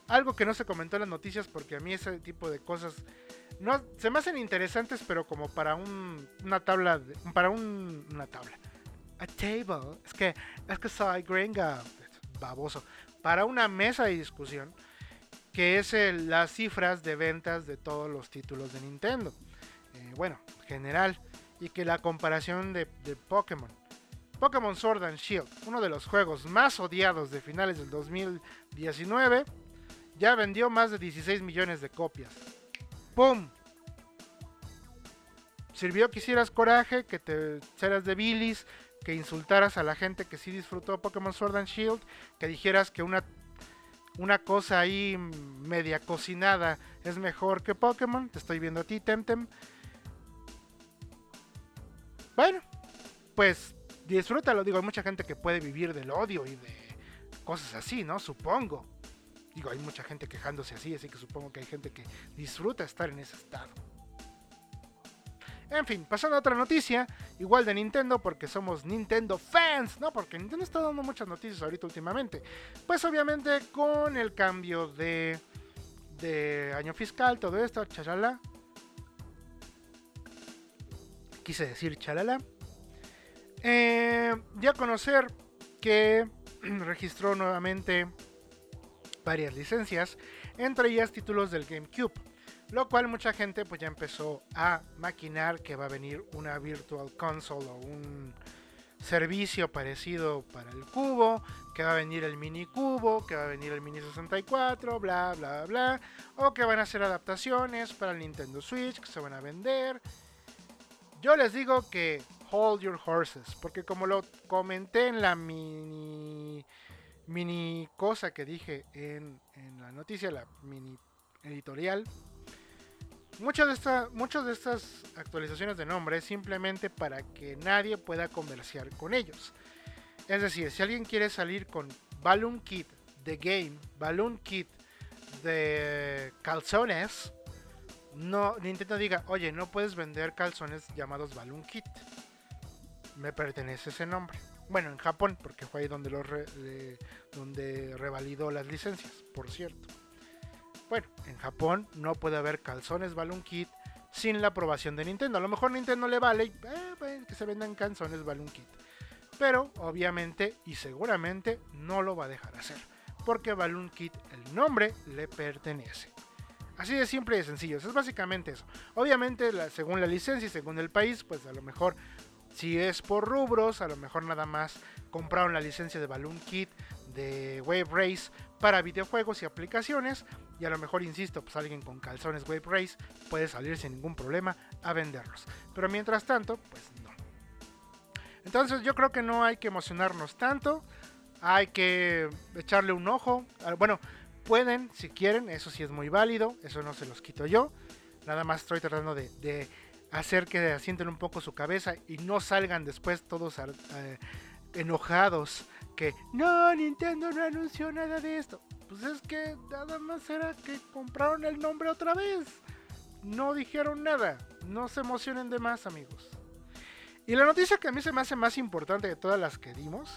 Algo que no se comentó en las noticias porque a mí ese tipo de cosas no se me hacen interesantes, pero como para un, una tabla, para un, una tabla. A table. Es que es que soy gringa, baboso. Para una mesa de discusión que es las cifras de ventas de todos los títulos de Nintendo. Eh, bueno, general. Y que la comparación de, Pokémon. Pokémon Sword and Shield, uno de los juegos más odiados de finales del 2019. ya vendió más de 16 millones de copias. ¡Pum! Sirvió que hicieras coraje, que te echaras de bilis, que insultaras a la gente que sí disfrutó Pokémon Sword and Shield, que dijeras que una, una cosa ahí media cocinada es mejor que Pokémon. Te estoy viendo a ti, Temtem. Bueno, pues disfrútalo. Digo, hay mucha gente que puede vivir del odio y de cosas así, ¿no? Supongo. Digo, hay mucha gente quejándose así, así que supongo que hay gente que disfruta estar en ese estado. En fin, pasando a otra noticia, igual de Nintendo, porque somos Nintendo fans, ¿no? Porque Nintendo está dando muchas noticias ahorita últimamente. Pues obviamente con el cambio de, de año fiscal, todo esto, chalala. Quise decir chalala. Eh, ya conocer que <clears throat> registró nuevamente varias licencias, entre ellas títulos del GameCube, lo cual mucha gente pues ya empezó a maquinar que va a venir una Virtual Console o un servicio parecido para el cubo, que va a venir el mini cubo, que va a venir el mini 64, bla bla bla, o que van a hacer adaptaciones para el Nintendo Switch que se van a vender. Yo les digo que hold your horses, porque como lo comenté en la mini mini cosa que dije en, la noticia, la mini editorial. Muchas de, estas muchas de estas actualizaciones de nombre es simplemente para que nadie pueda comerciar con ellos. Es decir, si alguien quiere salir con Balloon Kit de Game, Balloon Kit de calzones, no, Nintendo diga, oye, no puedes vender calzones llamados Balloon Kit. Me pertenece ese nombre. Bueno, en Japón, porque fue ahí donde, donde revalidó las licencias, por cierto. Bueno, en Japón no puede haber calzones Balloon Kit sin la aprobación de Nintendo. A lo mejor Nintendo le vale eh, que se vendan calzones Balloon Kit. Pero obviamente y seguramente no lo va a dejar hacer. Porque Balloon Kit, el nombre, le pertenece. Así de simple y sencillo. Es básicamente eso. Obviamente, según la licencia y según el país, pues a lo mejor si es por rubros, a lo mejor nada más compraron la licencia de Balloon Kit de Wave Race para videojuegos y aplicaciones. Y a lo mejor, insisto, pues alguien con calzones Wave Race puede salir sin ningún problema a venderlos. Pero mientras tanto, pues no. Entonces yo creo que no hay que emocionarnos tanto. Hay que echarle un ojo. Ah, bueno, pueden, si quieren, eso sí es muy válido. Eso no se los quito yo. Nada más estoy tratando de hacer que asienten un poco su cabeza y no salgan después todos eh, enojados que no, Nintendo no anunció nada de esto. Pues es que nada más era que compraron el nombre otra vez. No dijeron nada. No se emocionen de más, amigos. Y la noticia que a mí se me hace más importante de todas las que dimos,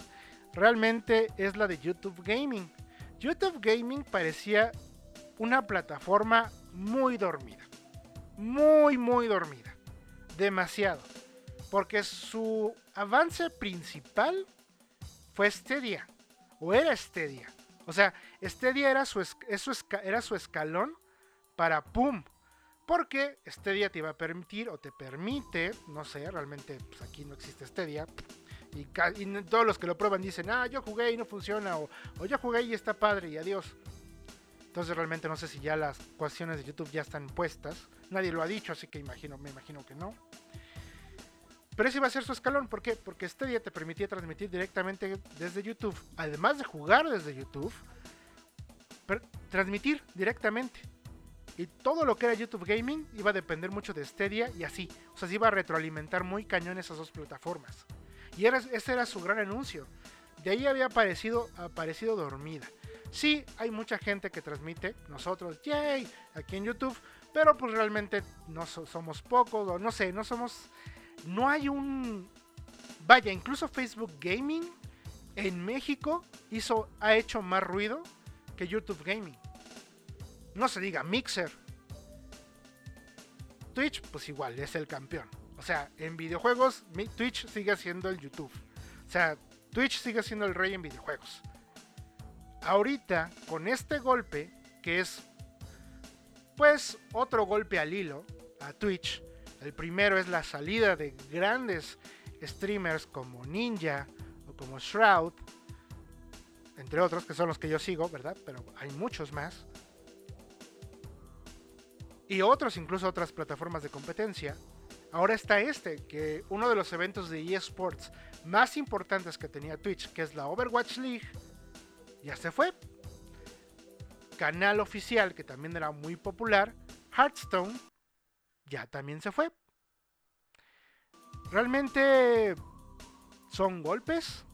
realmente es la de YouTube Gaming. YouTube Gaming parecía una plataforma muy dormida. Muy, muy dormida demasiado. Porque su avance principal fue Stadia. O era Stadia. O sea, Stadia era su, era su escalón para ¡pum! Porque Stadia te iba a permitir o te permite, no sé, realmente pues aquí no existe Stadia. Y, todos los que lo prueban dicen, ah, yo jugué y no funciona. O, o yo jugué y está padre y adiós. Entonces realmente no sé si ya las cuestiones de YouTube ya están puestas. Nadie lo ha dicho, así que imagino, me imagino que no. Pero ese iba a ser su escalón, ¿por qué? Porque este te permitía transmitir directamente desde YouTube, además de jugar desde YouTube, transmitir directamente. Y todo lo que era YouTube Gaming iba a depender mucho de Stadia y así. O sea, se iba a retroalimentar muy cañón esas dos plataformas. Y ese era su gran anuncio. De ahí había aparecido, aparecido dormida. Sí, hay mucha gente que transmite, nosotros, yay, aquí en YouTube, pero pues realmente no somos pocos, o no sé, no somos no hay un... Vaya, incluso Facebook Gaming en México hizo, ha hecho más ruido que YouTube Gaming. No se diga Mixer. Twitch, pues igual, es el campeón. O sea, en videojuegos, Twitch sigue siendo el YouTube. O sea, Twitch sigue siendo el rey en videojuegos. Ahorita, con este golpe, que es pues otro golpe al hilo a Twitch, el primero es la salida de grandes streamers como Ninja o como Shroud, entre otros, que son los que yo sigo, ¿verdad? Pero hay muchos más. y otros, incluso otras plataformas de competencia, ahora está este, que uno de los eventos de eSports más importantes que tenía Twitch, que es la Overwatch League, ya se fue. Canal oficial, que también era muy popular, Hearthstone, ya también se fue. Realmente son golpes.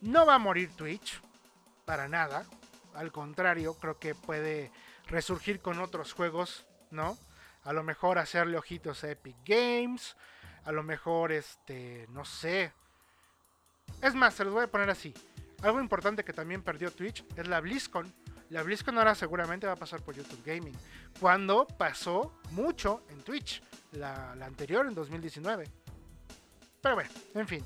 No va a morir Twitch, para nada. Al contrario, creo que puede resurgir con otros juegos, ¿no? A lo mejor hacerle ojitos a Epic Games. A lo mejor, este, no sé. Es más, se los voy a poner así. Algo importante que también perdió Twitch es la BlizzCon. La BlizzCon ahora seguramente va a pasar por YouTube Gaming. Cuando pasó mucho en Twitch. La, la anterior en 2019. Pero bueno, en fin.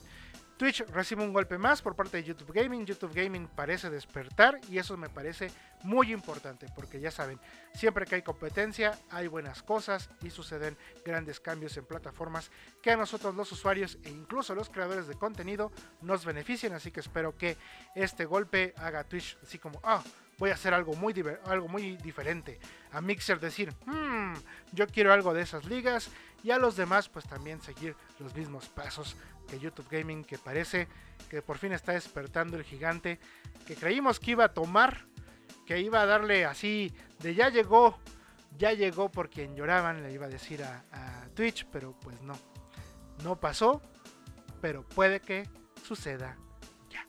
Twitch recibe un golpe más por parte de YouTube Gaming. YouTube Gaming parece despertar y eso me parece muy importante porque ya saben, siempre que hay competencia hay buenas cosas y suceden grandes cambios en plataformas que a nosotros los usuarios e incluso los creadores de contenido nos benefician. Así que espero que este golpe haga Twitch así como, ah, voy a hacer algo muy, algo muy diferente. A Mixer decir, hmm, yo quiero algo de esas ligas y a los demás pues también seguir los mismos pasos que YouTube Gaming, que parece que por fin está despertando el gigante, que creímos que iba a tomar, que iba a darle así, de ya llegó, ya llegó por quien lloraban, le iba a decir a, Twitch, pero pues no, no pasó, pero puede que suceda ya.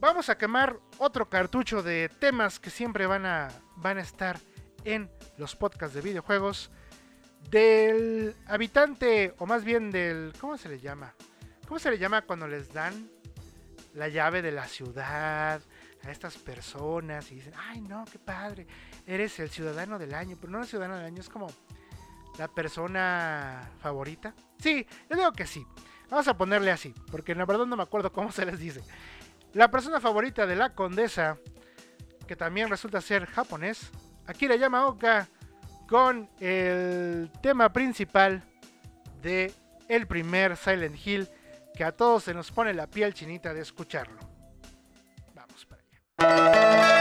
Vamos a quemar otro cartucho de temas que siempre van a, van a estar en los podcasts de videojuegos del habitante, o más bien del, ¿cómo se le llama? ¿Cómo se le llama cuando les dan la llave de la ciudad a estas personas y dicen, ay no, qué padre, eres el ciudadano del año, pero no el ciudadano del año, es como la persona favorita? Sí, yo digo que sí. Vamos a ponerle así, porque la verdad no me acuerdo cómo se les dice. La persona favorita de la condesa, que también resulta ser japonés, Akira Yamaoka, con el tema principal de el primer Silent Hill que a todos se nos pone la piel chinita de escucharlo. Vamos para allá.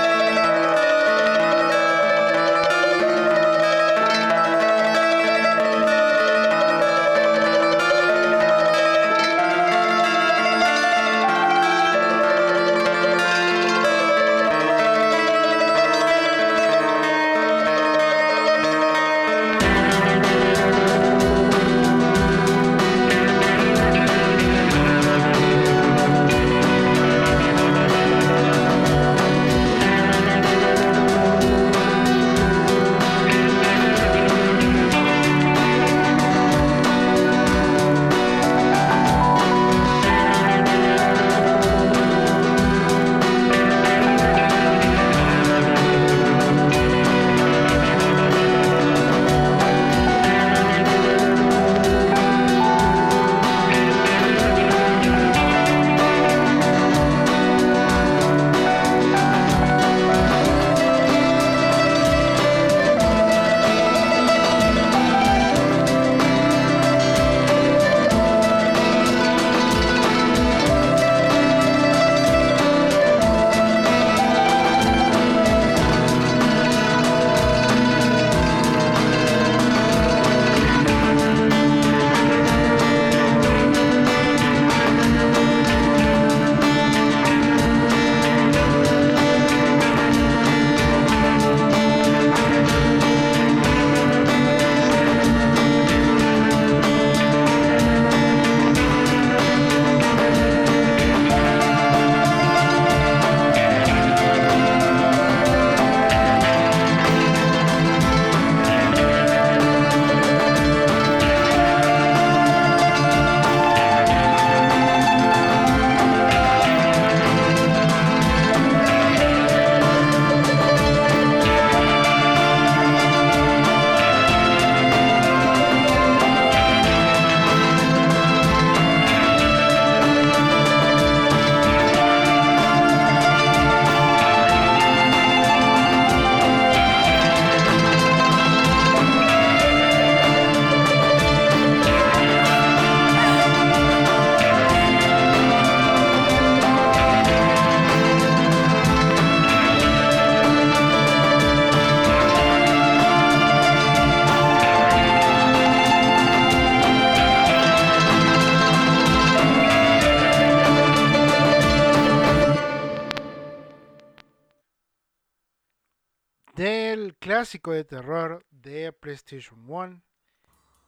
Clásico de terror de PlayStation 1,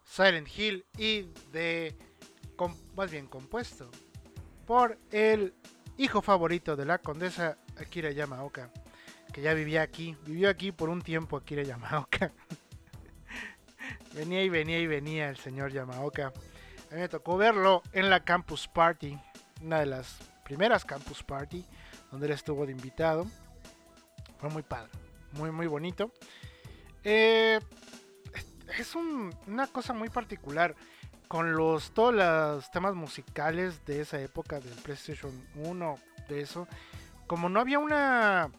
Silent Hill y de, más bien compuesto por el hijo favorito de la condesa Akira Yamaoka, que ya vivía aquí, vivió aquí por un tiempo Akira Yamaoka. <laughs> venía y venía y venía el señor Yamaoka. A mí me tocó verlo en la Campus Party, una de las primeras Campus Party, donde él estuvo de invitado. Fue muy padre, muy muy bonito. Eh, es una cosa muy particular. Con los todos los temas musicales de esa época del PlayStation 1, de eso, como no había una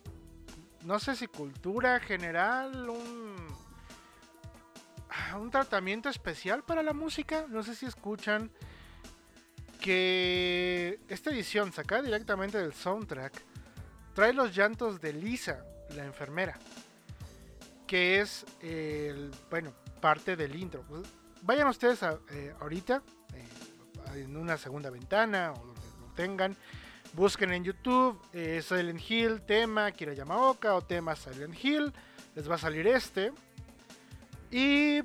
no sé si cultura general, un un tratamiento especial para la música, no sé si escuchan que esta edición sacada directamente del soundtrack trae los llantos de Lisa, la enfermera, que es el bueno, parte del intro. Pues, vayan ustedes eh, ahorita eh, en una segunda ventana o donde lo tengan. Busquen en YouTube eh, Silent Hill, tema Kira Yamaoka o tema Silent Hill. Les va a salir este. Y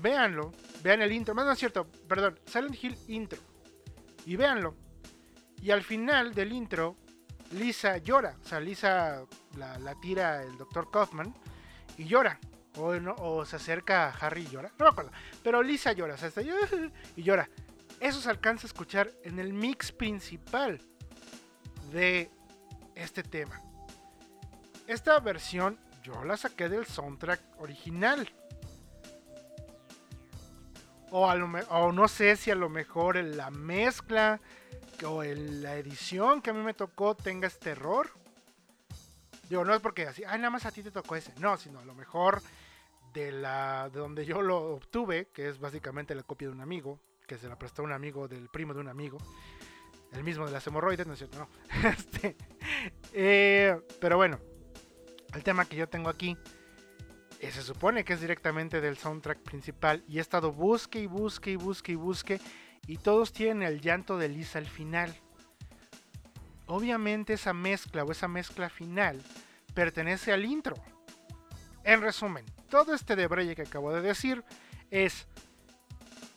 véanlo. Vean el intro. Más no es cierto, perdón. Silent Hill intro. Y véanlo. Y al final del intro, Lisa llora. O sea, Lisa la, tira el Dr. Kaufman y llora. O, se acerca a Harry y llora. No me acuerdo. Pero Lisa llora. O sea, está y llora. Eso se alcanza a escuchar en el mix principal de este tema. Esta versión yo la saqué del soundtrack original. O, no sé si a lo mejor en la mezcla o en la edición que a mí me tocó tenga este error. Digo, no es porque así, ay, nada más a ti te tocó ese. No, sino a lo mejor de la de donde yo lo obtuve, que es básicamente la copia de un amigo, que se la prestó un amigo del primo de un amigo, el mismo de las hemorroides, no es cierto, no. <laughs> Este, eh, pero bueno, el tema que yo tengo aquí se supone que es directamente del soundtrack principal y he estado busque y busque y busque y busque y todos tienen el llanto de Lisa al final. Obviamente esa mezcla o esa mezcla final pertenece al intro. En resumen, todo este debreye que acabo de decir es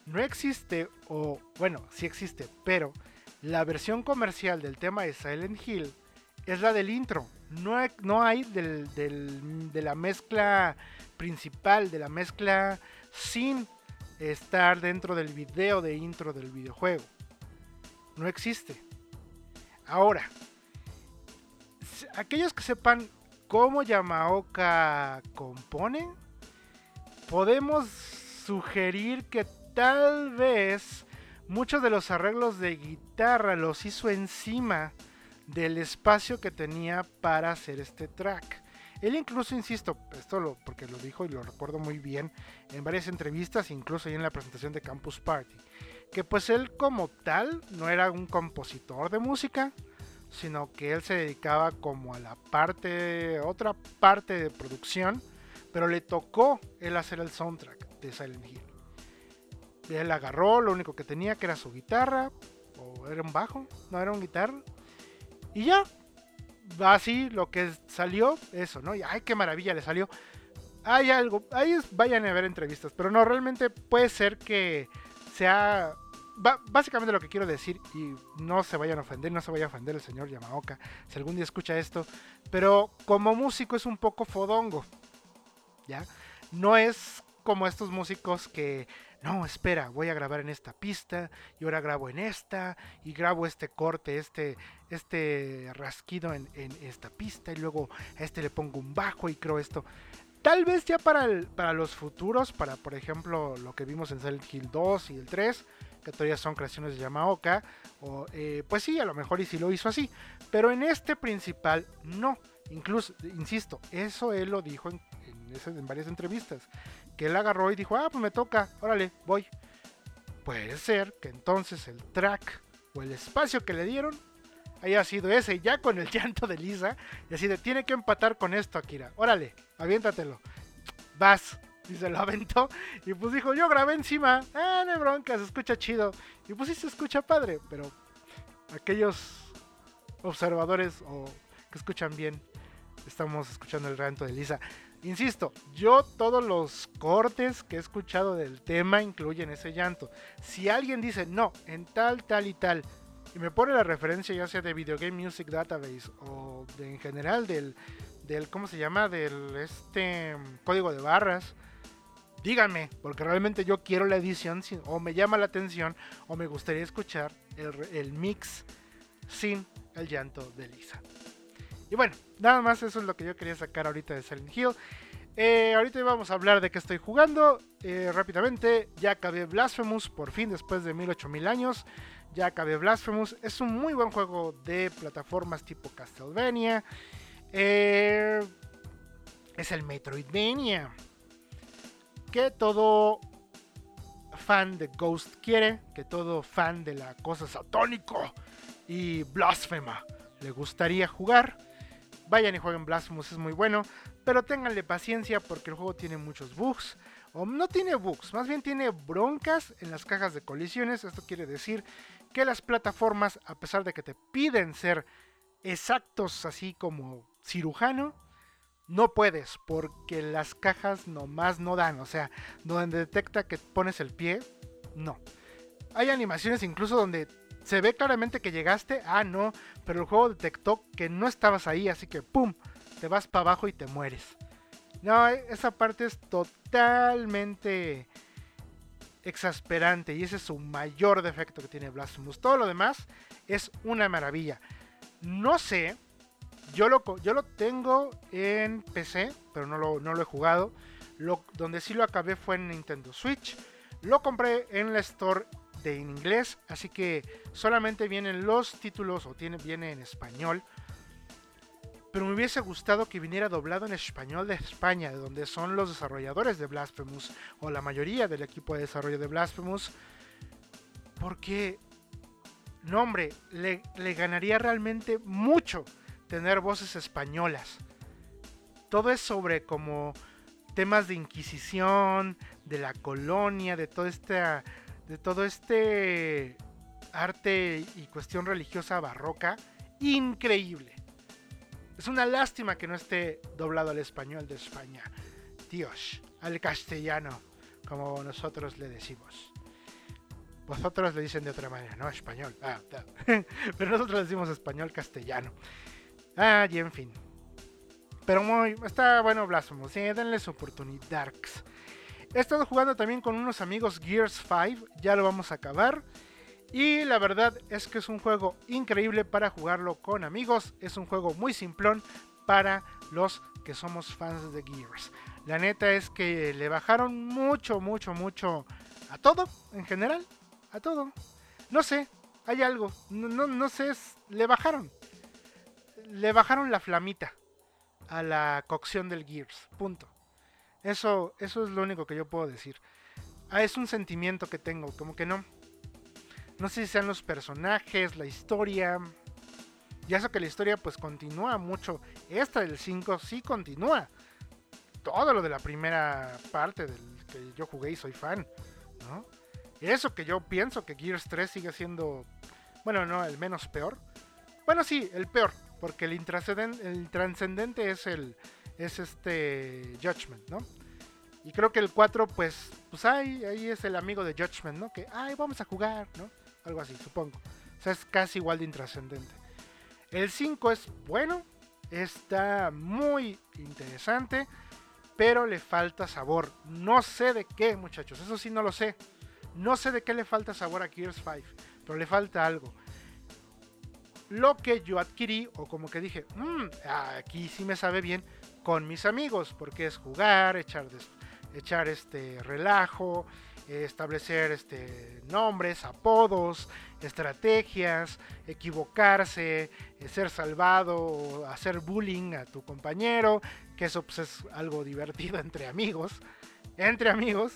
no existe o bueno, sí existe, pero la versión comercial del tema de Silent Hill es la del intro. No, no hay de la mezcla principal, de la mezcla sin estar dentro del video de intro del videojuego. No existe. Ahora, aquellos que sepan cómo Yamaoka compone, podemos sugerir que tal vez muchos de los arreglos de guitarra los hizo encima del espacio que tenía para hacer este track. Él incluso, insisto, esto lo, porque lo dijo y lo recuerdo muy bien en varias entrevistas, incluso ahí en la presentación de Campus Party, que pues él como tal no era un compositor de música, sino que él se dedicaba como a la parte, otra parte de producción, pero le tocó él hacer el soundtrack de Silent Hill. Él agarró lo único que tenía, que era su guitarra, o era un bajo, no era un guitarra, y ya, así lo que salió, eso, ¿no? Y ay, qué maravilla le salió. Hay algo, ahí vayan a ver entrevistas, pero no, realmente puede ser que sea básicamente lo que quiero decir, y no se vayan a ofender, no se vaya a ofender el señor Yamaoka si algún día escucha esto, pero como músico es un poco fodongo, ¿ya? No es como estos músicos que, no, espera, voy a grabar en esta pista, y ahora grabo en esta, y grabo este corte, este, este rasquido en, esta pista, y luego a este le pongo un bajo y creo esto. Tal vez ya para, para los futuros, para por ejemplo lo que vimos en Silent Hill 2 y el 3, que todavía son creaciones de Yamaoka, o, eh, pues sí, a lo mejor y si lo hizo así, pero en este principal no. Incluso, insisto, eso él lo dijo en, varias entrevistas, que él agarró y dijo, ah, pues me toca, órale, voy. Puede ser que entonces el track o el espacio que le dieron haya sido ese, ya con el <laughs> llanto de Lisa, y así de, tiene que empatar con esto, Akira, órale, aviéntatelo, vas y se lo aventó. Y pues dijo, yo grabé encima. Ah, no bronca, se escucha chido. Y pues sí se escucha padre, pero aquellos observadores o que escuchan bien estamos escuchando el ranto de Lisa. Insisto, yo todos los cortes que he escuchado del tema incluyen ese llanto. Si alguien dice, no, en tal, tal y tal, y me pone la referencia ya sea de Video Game Music Database o de, en general del, del, ¿cómo se llama? Del este código de barras, díganme, porque realmente yo quiero la edición o me llama la atención o me gustaría escuchar el, el mix sin el llanto de Lisa. Y bueno, nada más eso es lo que yo quería sacar ahorita de Silent Hill. Eh, ahorita vamos a hablar de qué estoy jugando. Eh, rápidamente, ya acabé Blasphemous por fin después de 1008 años. Ya acabé Blasphemous. Es un muy buen juego de plataformas tipo Castlevania. Eh, es el Metroidvania. Que todo fan de Ghost quiere. Que todo fan de la cosa satónico y blasfema le gustaría jugar. Vayan y jueguen Blasphemous, es muy bueno. Pero ténganle paciencia porque el juego tiene muchos bugs. O no tiene bugs, más bien tiene broncas en las cajas de colisiones. Esto quiere decir que las plataformas, a pesar de que te piden ser exactos así como cirujano, no puedes porque las cajas nomás no dan. O sea, donde detecta que pones el pie, no. Hay animaciones incluso donde se ve claramente que llegaste, ah no, pero el juego detectó que no estabas ahí, así que ¡pum! Te vas para abajo y te mueres. No, esa parte es totalmente exasperante y ese es su mayor defecto que tiene Blasphemous. Todo lo demás es una maravilla. No sé, yo lo, yo lo tengo en PC, pero no lo, no lo he jugado. Lo, donde sí lo acabé fue en Nintendo Switch. Lo compré en la Store de en inglés, así que solamente vienen los títulos o tiene, viene en español. Pero me hubiese gustado que viniera doblado en español de España, de donde son los desarrolladores de Blasphemous, o la mayoría del equipo de desarrollo de Blasphemous. Porque, no hombre, le, le ganaría realmente mucho tener voces españolas. Todo es sobre como temas de Inquisición, de la colonia, de toda esta de todo este arte y cuestión religiosa barroca increíble. Es una lástima que no esté doblado al español de España. Dios, al castellano, como nosotros le decimos. Vosotros le dicen de otra manera, ¿no? Español. Ah, <laughs> Pero nosotros le decimos español castellano. Ah, y en fin. Pero muy. Está bueno Blasphemous. Sí, denle su oportunidad. He estado jugando también con unos amigos Gears 5, ya lo vamos a acabar. Y la verdad es que es un juego increíble para jugarlo con amigos. Es un juego muy simplón para los que somos fans de Gears. La neta es que le bajaron mucho, mucho, mucho a todo en general. A todo. No sé, hay algo. No, no, sé, le bajaron. Le bajaron la flamita a la cocción del Gears. Punto. Eso, eso es lo único que yo puedo decir. Ah, es un sentimiento que tengo, como que no. No sé si sean los personajes, la historia. Ya eso que la historia pues continúa mucho. Esta del 5 sí continúa. Todo lo de la primera parte del que yo jugué y soy fan. ¿no? Eso que yo pienso que Gears 3 sigue siendo, bueno, no, el menos peor. Bueno, sí, el peor, porque el, el trascendente es el, es este Judgment, ¿no? Y creo que el 4, pues, pues ahí, ahí es el amigo de Judgment, ¿no? Que, ay, vamos a jugar, ¿no? Algo así, supongo. O sea, es casi igual de intrascendente. El 5 es bueno, está muy interesante, pero le falta sabor. No sé de qué, muchachos, eso sí no lo sé. No sé de qué le falta sabor a Gears 5, pero le falta algo. Lo que yo adquirí, o como que dije, mmm, aquí sí me sabe bien, con mis amigos, porque es jugar, echar, echar este relajo, establecer este, nombres, apodos, estrategias, equivocarse, eh, ser salvado, hacer bullying a tu compañero, que eso pues, es algo <laughs> divertido entre amigos, entre amigos.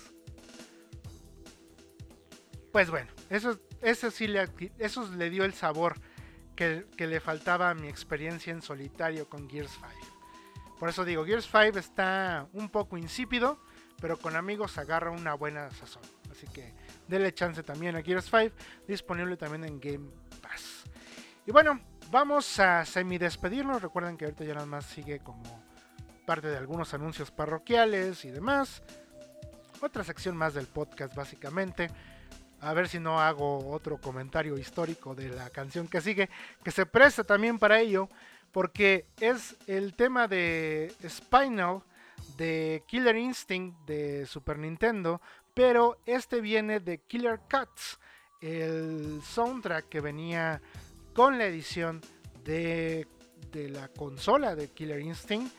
Pues bueno, eso, eso sí le, eso le dio el sabor que, que le faltaba a mi experiencia en solitario con Gears 5. Por eso digo, Gears 5 está un poco insípido, pero con amigos agarra una buena sazón. Así que denle chance también a Gears 5, disponible también en Game Pass. Y bueno, vamos a semi despedirnos. Recuerden que ahorita ya nada más sigue como parte de algunos anuncios parroquiales y demás. Otra sección más del podcast básicamente. A ver si no hago otro comentario histórico de la canción que sigue, que se presta también para ello, porque es el tema de Spinal de Killer Instinct de Super Nintendo, pero este viene de Killer Cuts, el soundtrack que venía con la edición de, de la consola de Killer Instinct.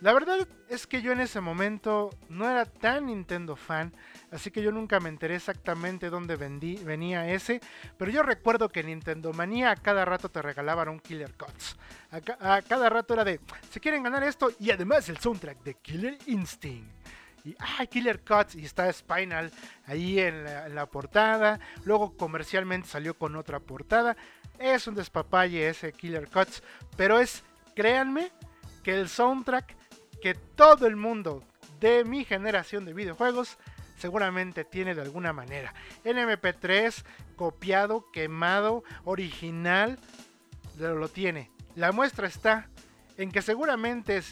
La verdad es que yo en ese momento no era tan Nintendo fan, así que yo nunca me enteré exactamente dónde vendí, venía ese, pero yo recuerdo que Nintendo Manía a cada rato te regalaban un Killer Cuts. A, cada rato era de, se quieren ganar esto y además el soundtrack de Killer Instinct. Y, ah, Killer Cuts, y está Spinal ahí en la, en la portada. Luego comercialmente salió con otra portada. Es un despapalle ese Killer Cuts, pero es, créanme, que el soundtrack que todo el mundo de mi generación de videojuegos seguramente tiene de alguna manera. En MP3, copiado, quemado, original, lo tiene. La muestra está en que seguramente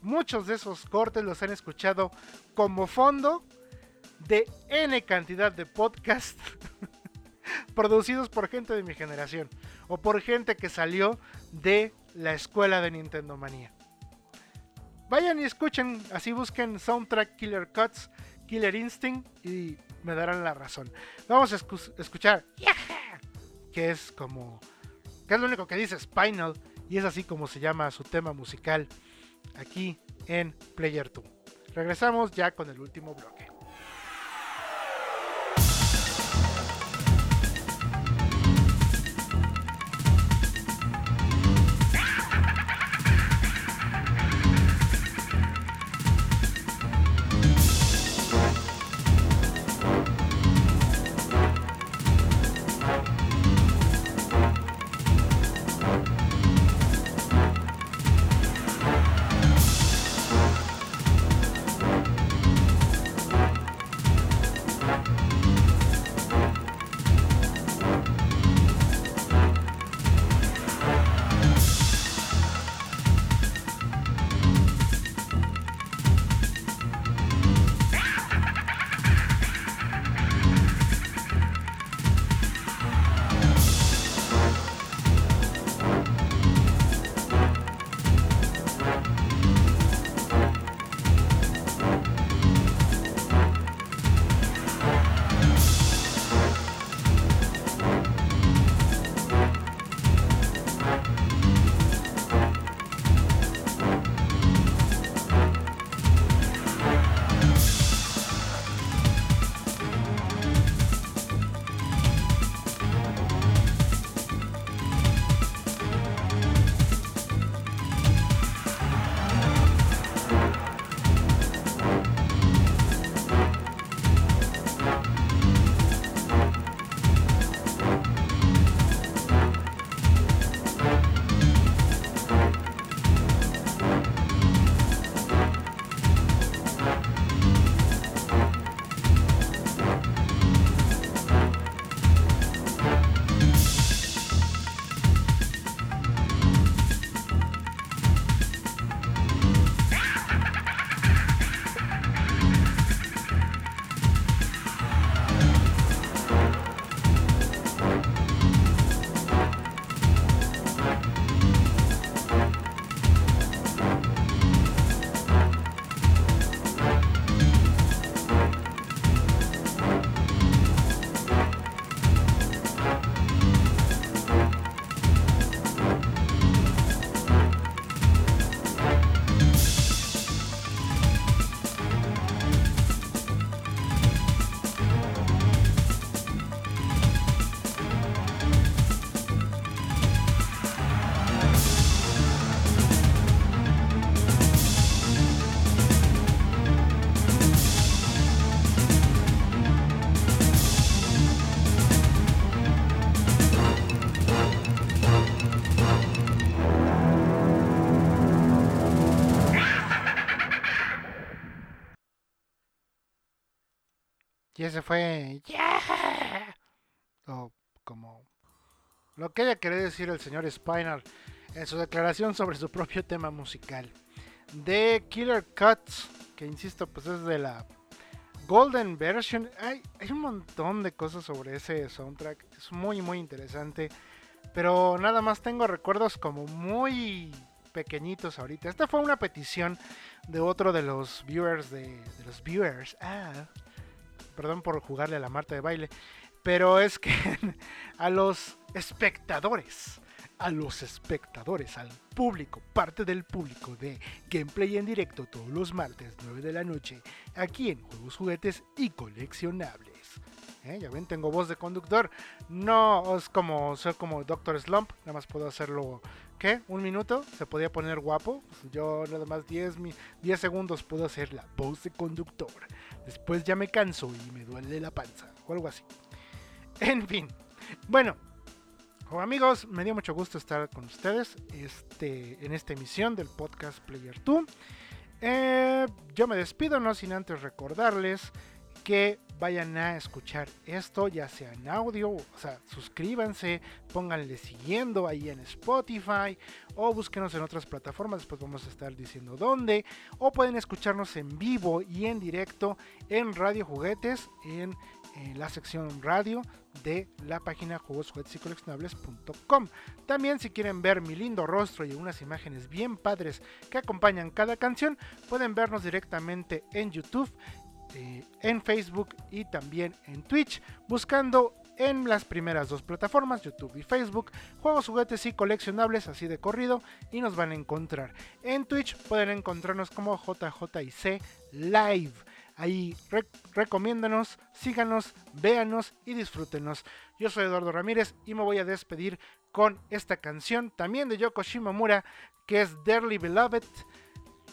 muchos de esos cortes los han escuchado como fondo de N cantidad de podcasts <laughs> producidos por gente de mi generación o por gente que salió de la escuela de Nintendo Manía. Vayan y escuchen, así busquen Soundtrack Killer Cuts, Killer Instinct y me darán la razón. Vamos a escuchar que es como que es lo único que dice Spinal y es así como se llama su tema musical aquí en Player 2. Regresamos ya con el último bloque. Ese fue. O como lo que haya querido decir el señor Spinal en su declaración sobre su propio tema musical. De Killer Cuts, que insisto, pues es de la Golden Version. Hay, hay un montón de cosas sobre ese soundtrack. Es muy, muy interesante. Pero nada más tengo recuerdos como muy pequeñitos ahorita. Esta fue una petición de otro de los viewers de, de los viewers. Ah, perdón por jugarle a la Marta de baile. Pero es que <laughs> a los espectadores a los espectadores, al público, parte del público de Gameplay en directo todos los martes 9 de la noche, aquí en Juegos, Juguetes y Coleccionables. ¿Eh? Ya ven, tengo voz de conductor. No es como ser como Doctor Slump, nada más puedo hacerlo, ¿qué? ¿Un minuto? ¿Se podía poner guapo? Yo nada más 10, 10 segundos puedo hacer la voz de conductor. Después ya me canso y me duele la panza o algo así. <laughs> En fin, bueno, amigos, me dio mucho gusto estar con ustedes este, en esta emisión del podcast Player 2. Eh, yo me despido, no sin antes recordarles que vayan a escuchar esto, ya sea en audio, o sea, suscríbanse, pónganle siguiendo ahí en Spotify o búsquenos en otras plataformas, después vamos a estar diciendo dónde, o pueden escucharnos en vivo y en directo en Radio Juguetes, en la sección radio de la página juegos, y coleccionables.com. También si quieren ver mi lindo rostro y unas imágenes bien padres que acompañan cada canción, pueden vernos directamente en YouTube, eh, en Facebook y también en Twitch, buscando en las primeras dos plataformas, YouTube y Facebook, juegos, juguetes y coleccionables así de corrido y nos van a encontrar. En Twitch pueden encontrarnos como JJIC Live. Ahí recomiéndanos, síganos, véanos y disfrútenos. Yo soy Eduardo Ramírez y me voy a despedir con esta canción también de Yoko Shimomura que es Dearly Beloved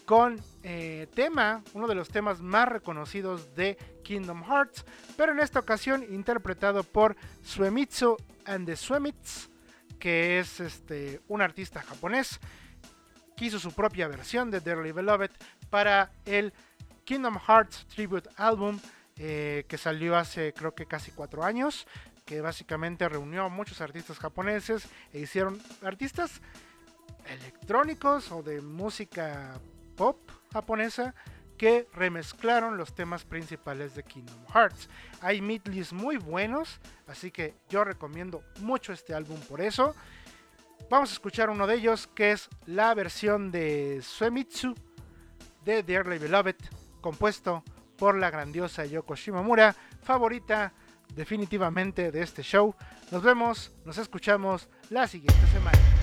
con eh, tema, uno de los temas más reconocidos de Kingdom Hearts, pero en esta ocasión interpretado por Suemitsu and the Suemits, que es este, un artista japonés que hizo su propia versión de Dearly Beloved para el Kingdom Hearts Tribute Album eh, que salió hace creo que casi cuatro años, que básicamente reunió a muchos artistas japoneses e hicieron artistas electrónicos o de música pop japonesa que remezclaron los temas principales de Kingdom Hearts. Hay midlis muy buenos, así que yo recomiendo mucho este álbum por eso. Vamos a escuchar uno de ellos que es la versión de Suemitsu de Dearly Beloved compuesto por la grandiosa Yoko Shimomura, favorita definitivamente de este show. Nos vemos, nos escuchamos la siguiente semana.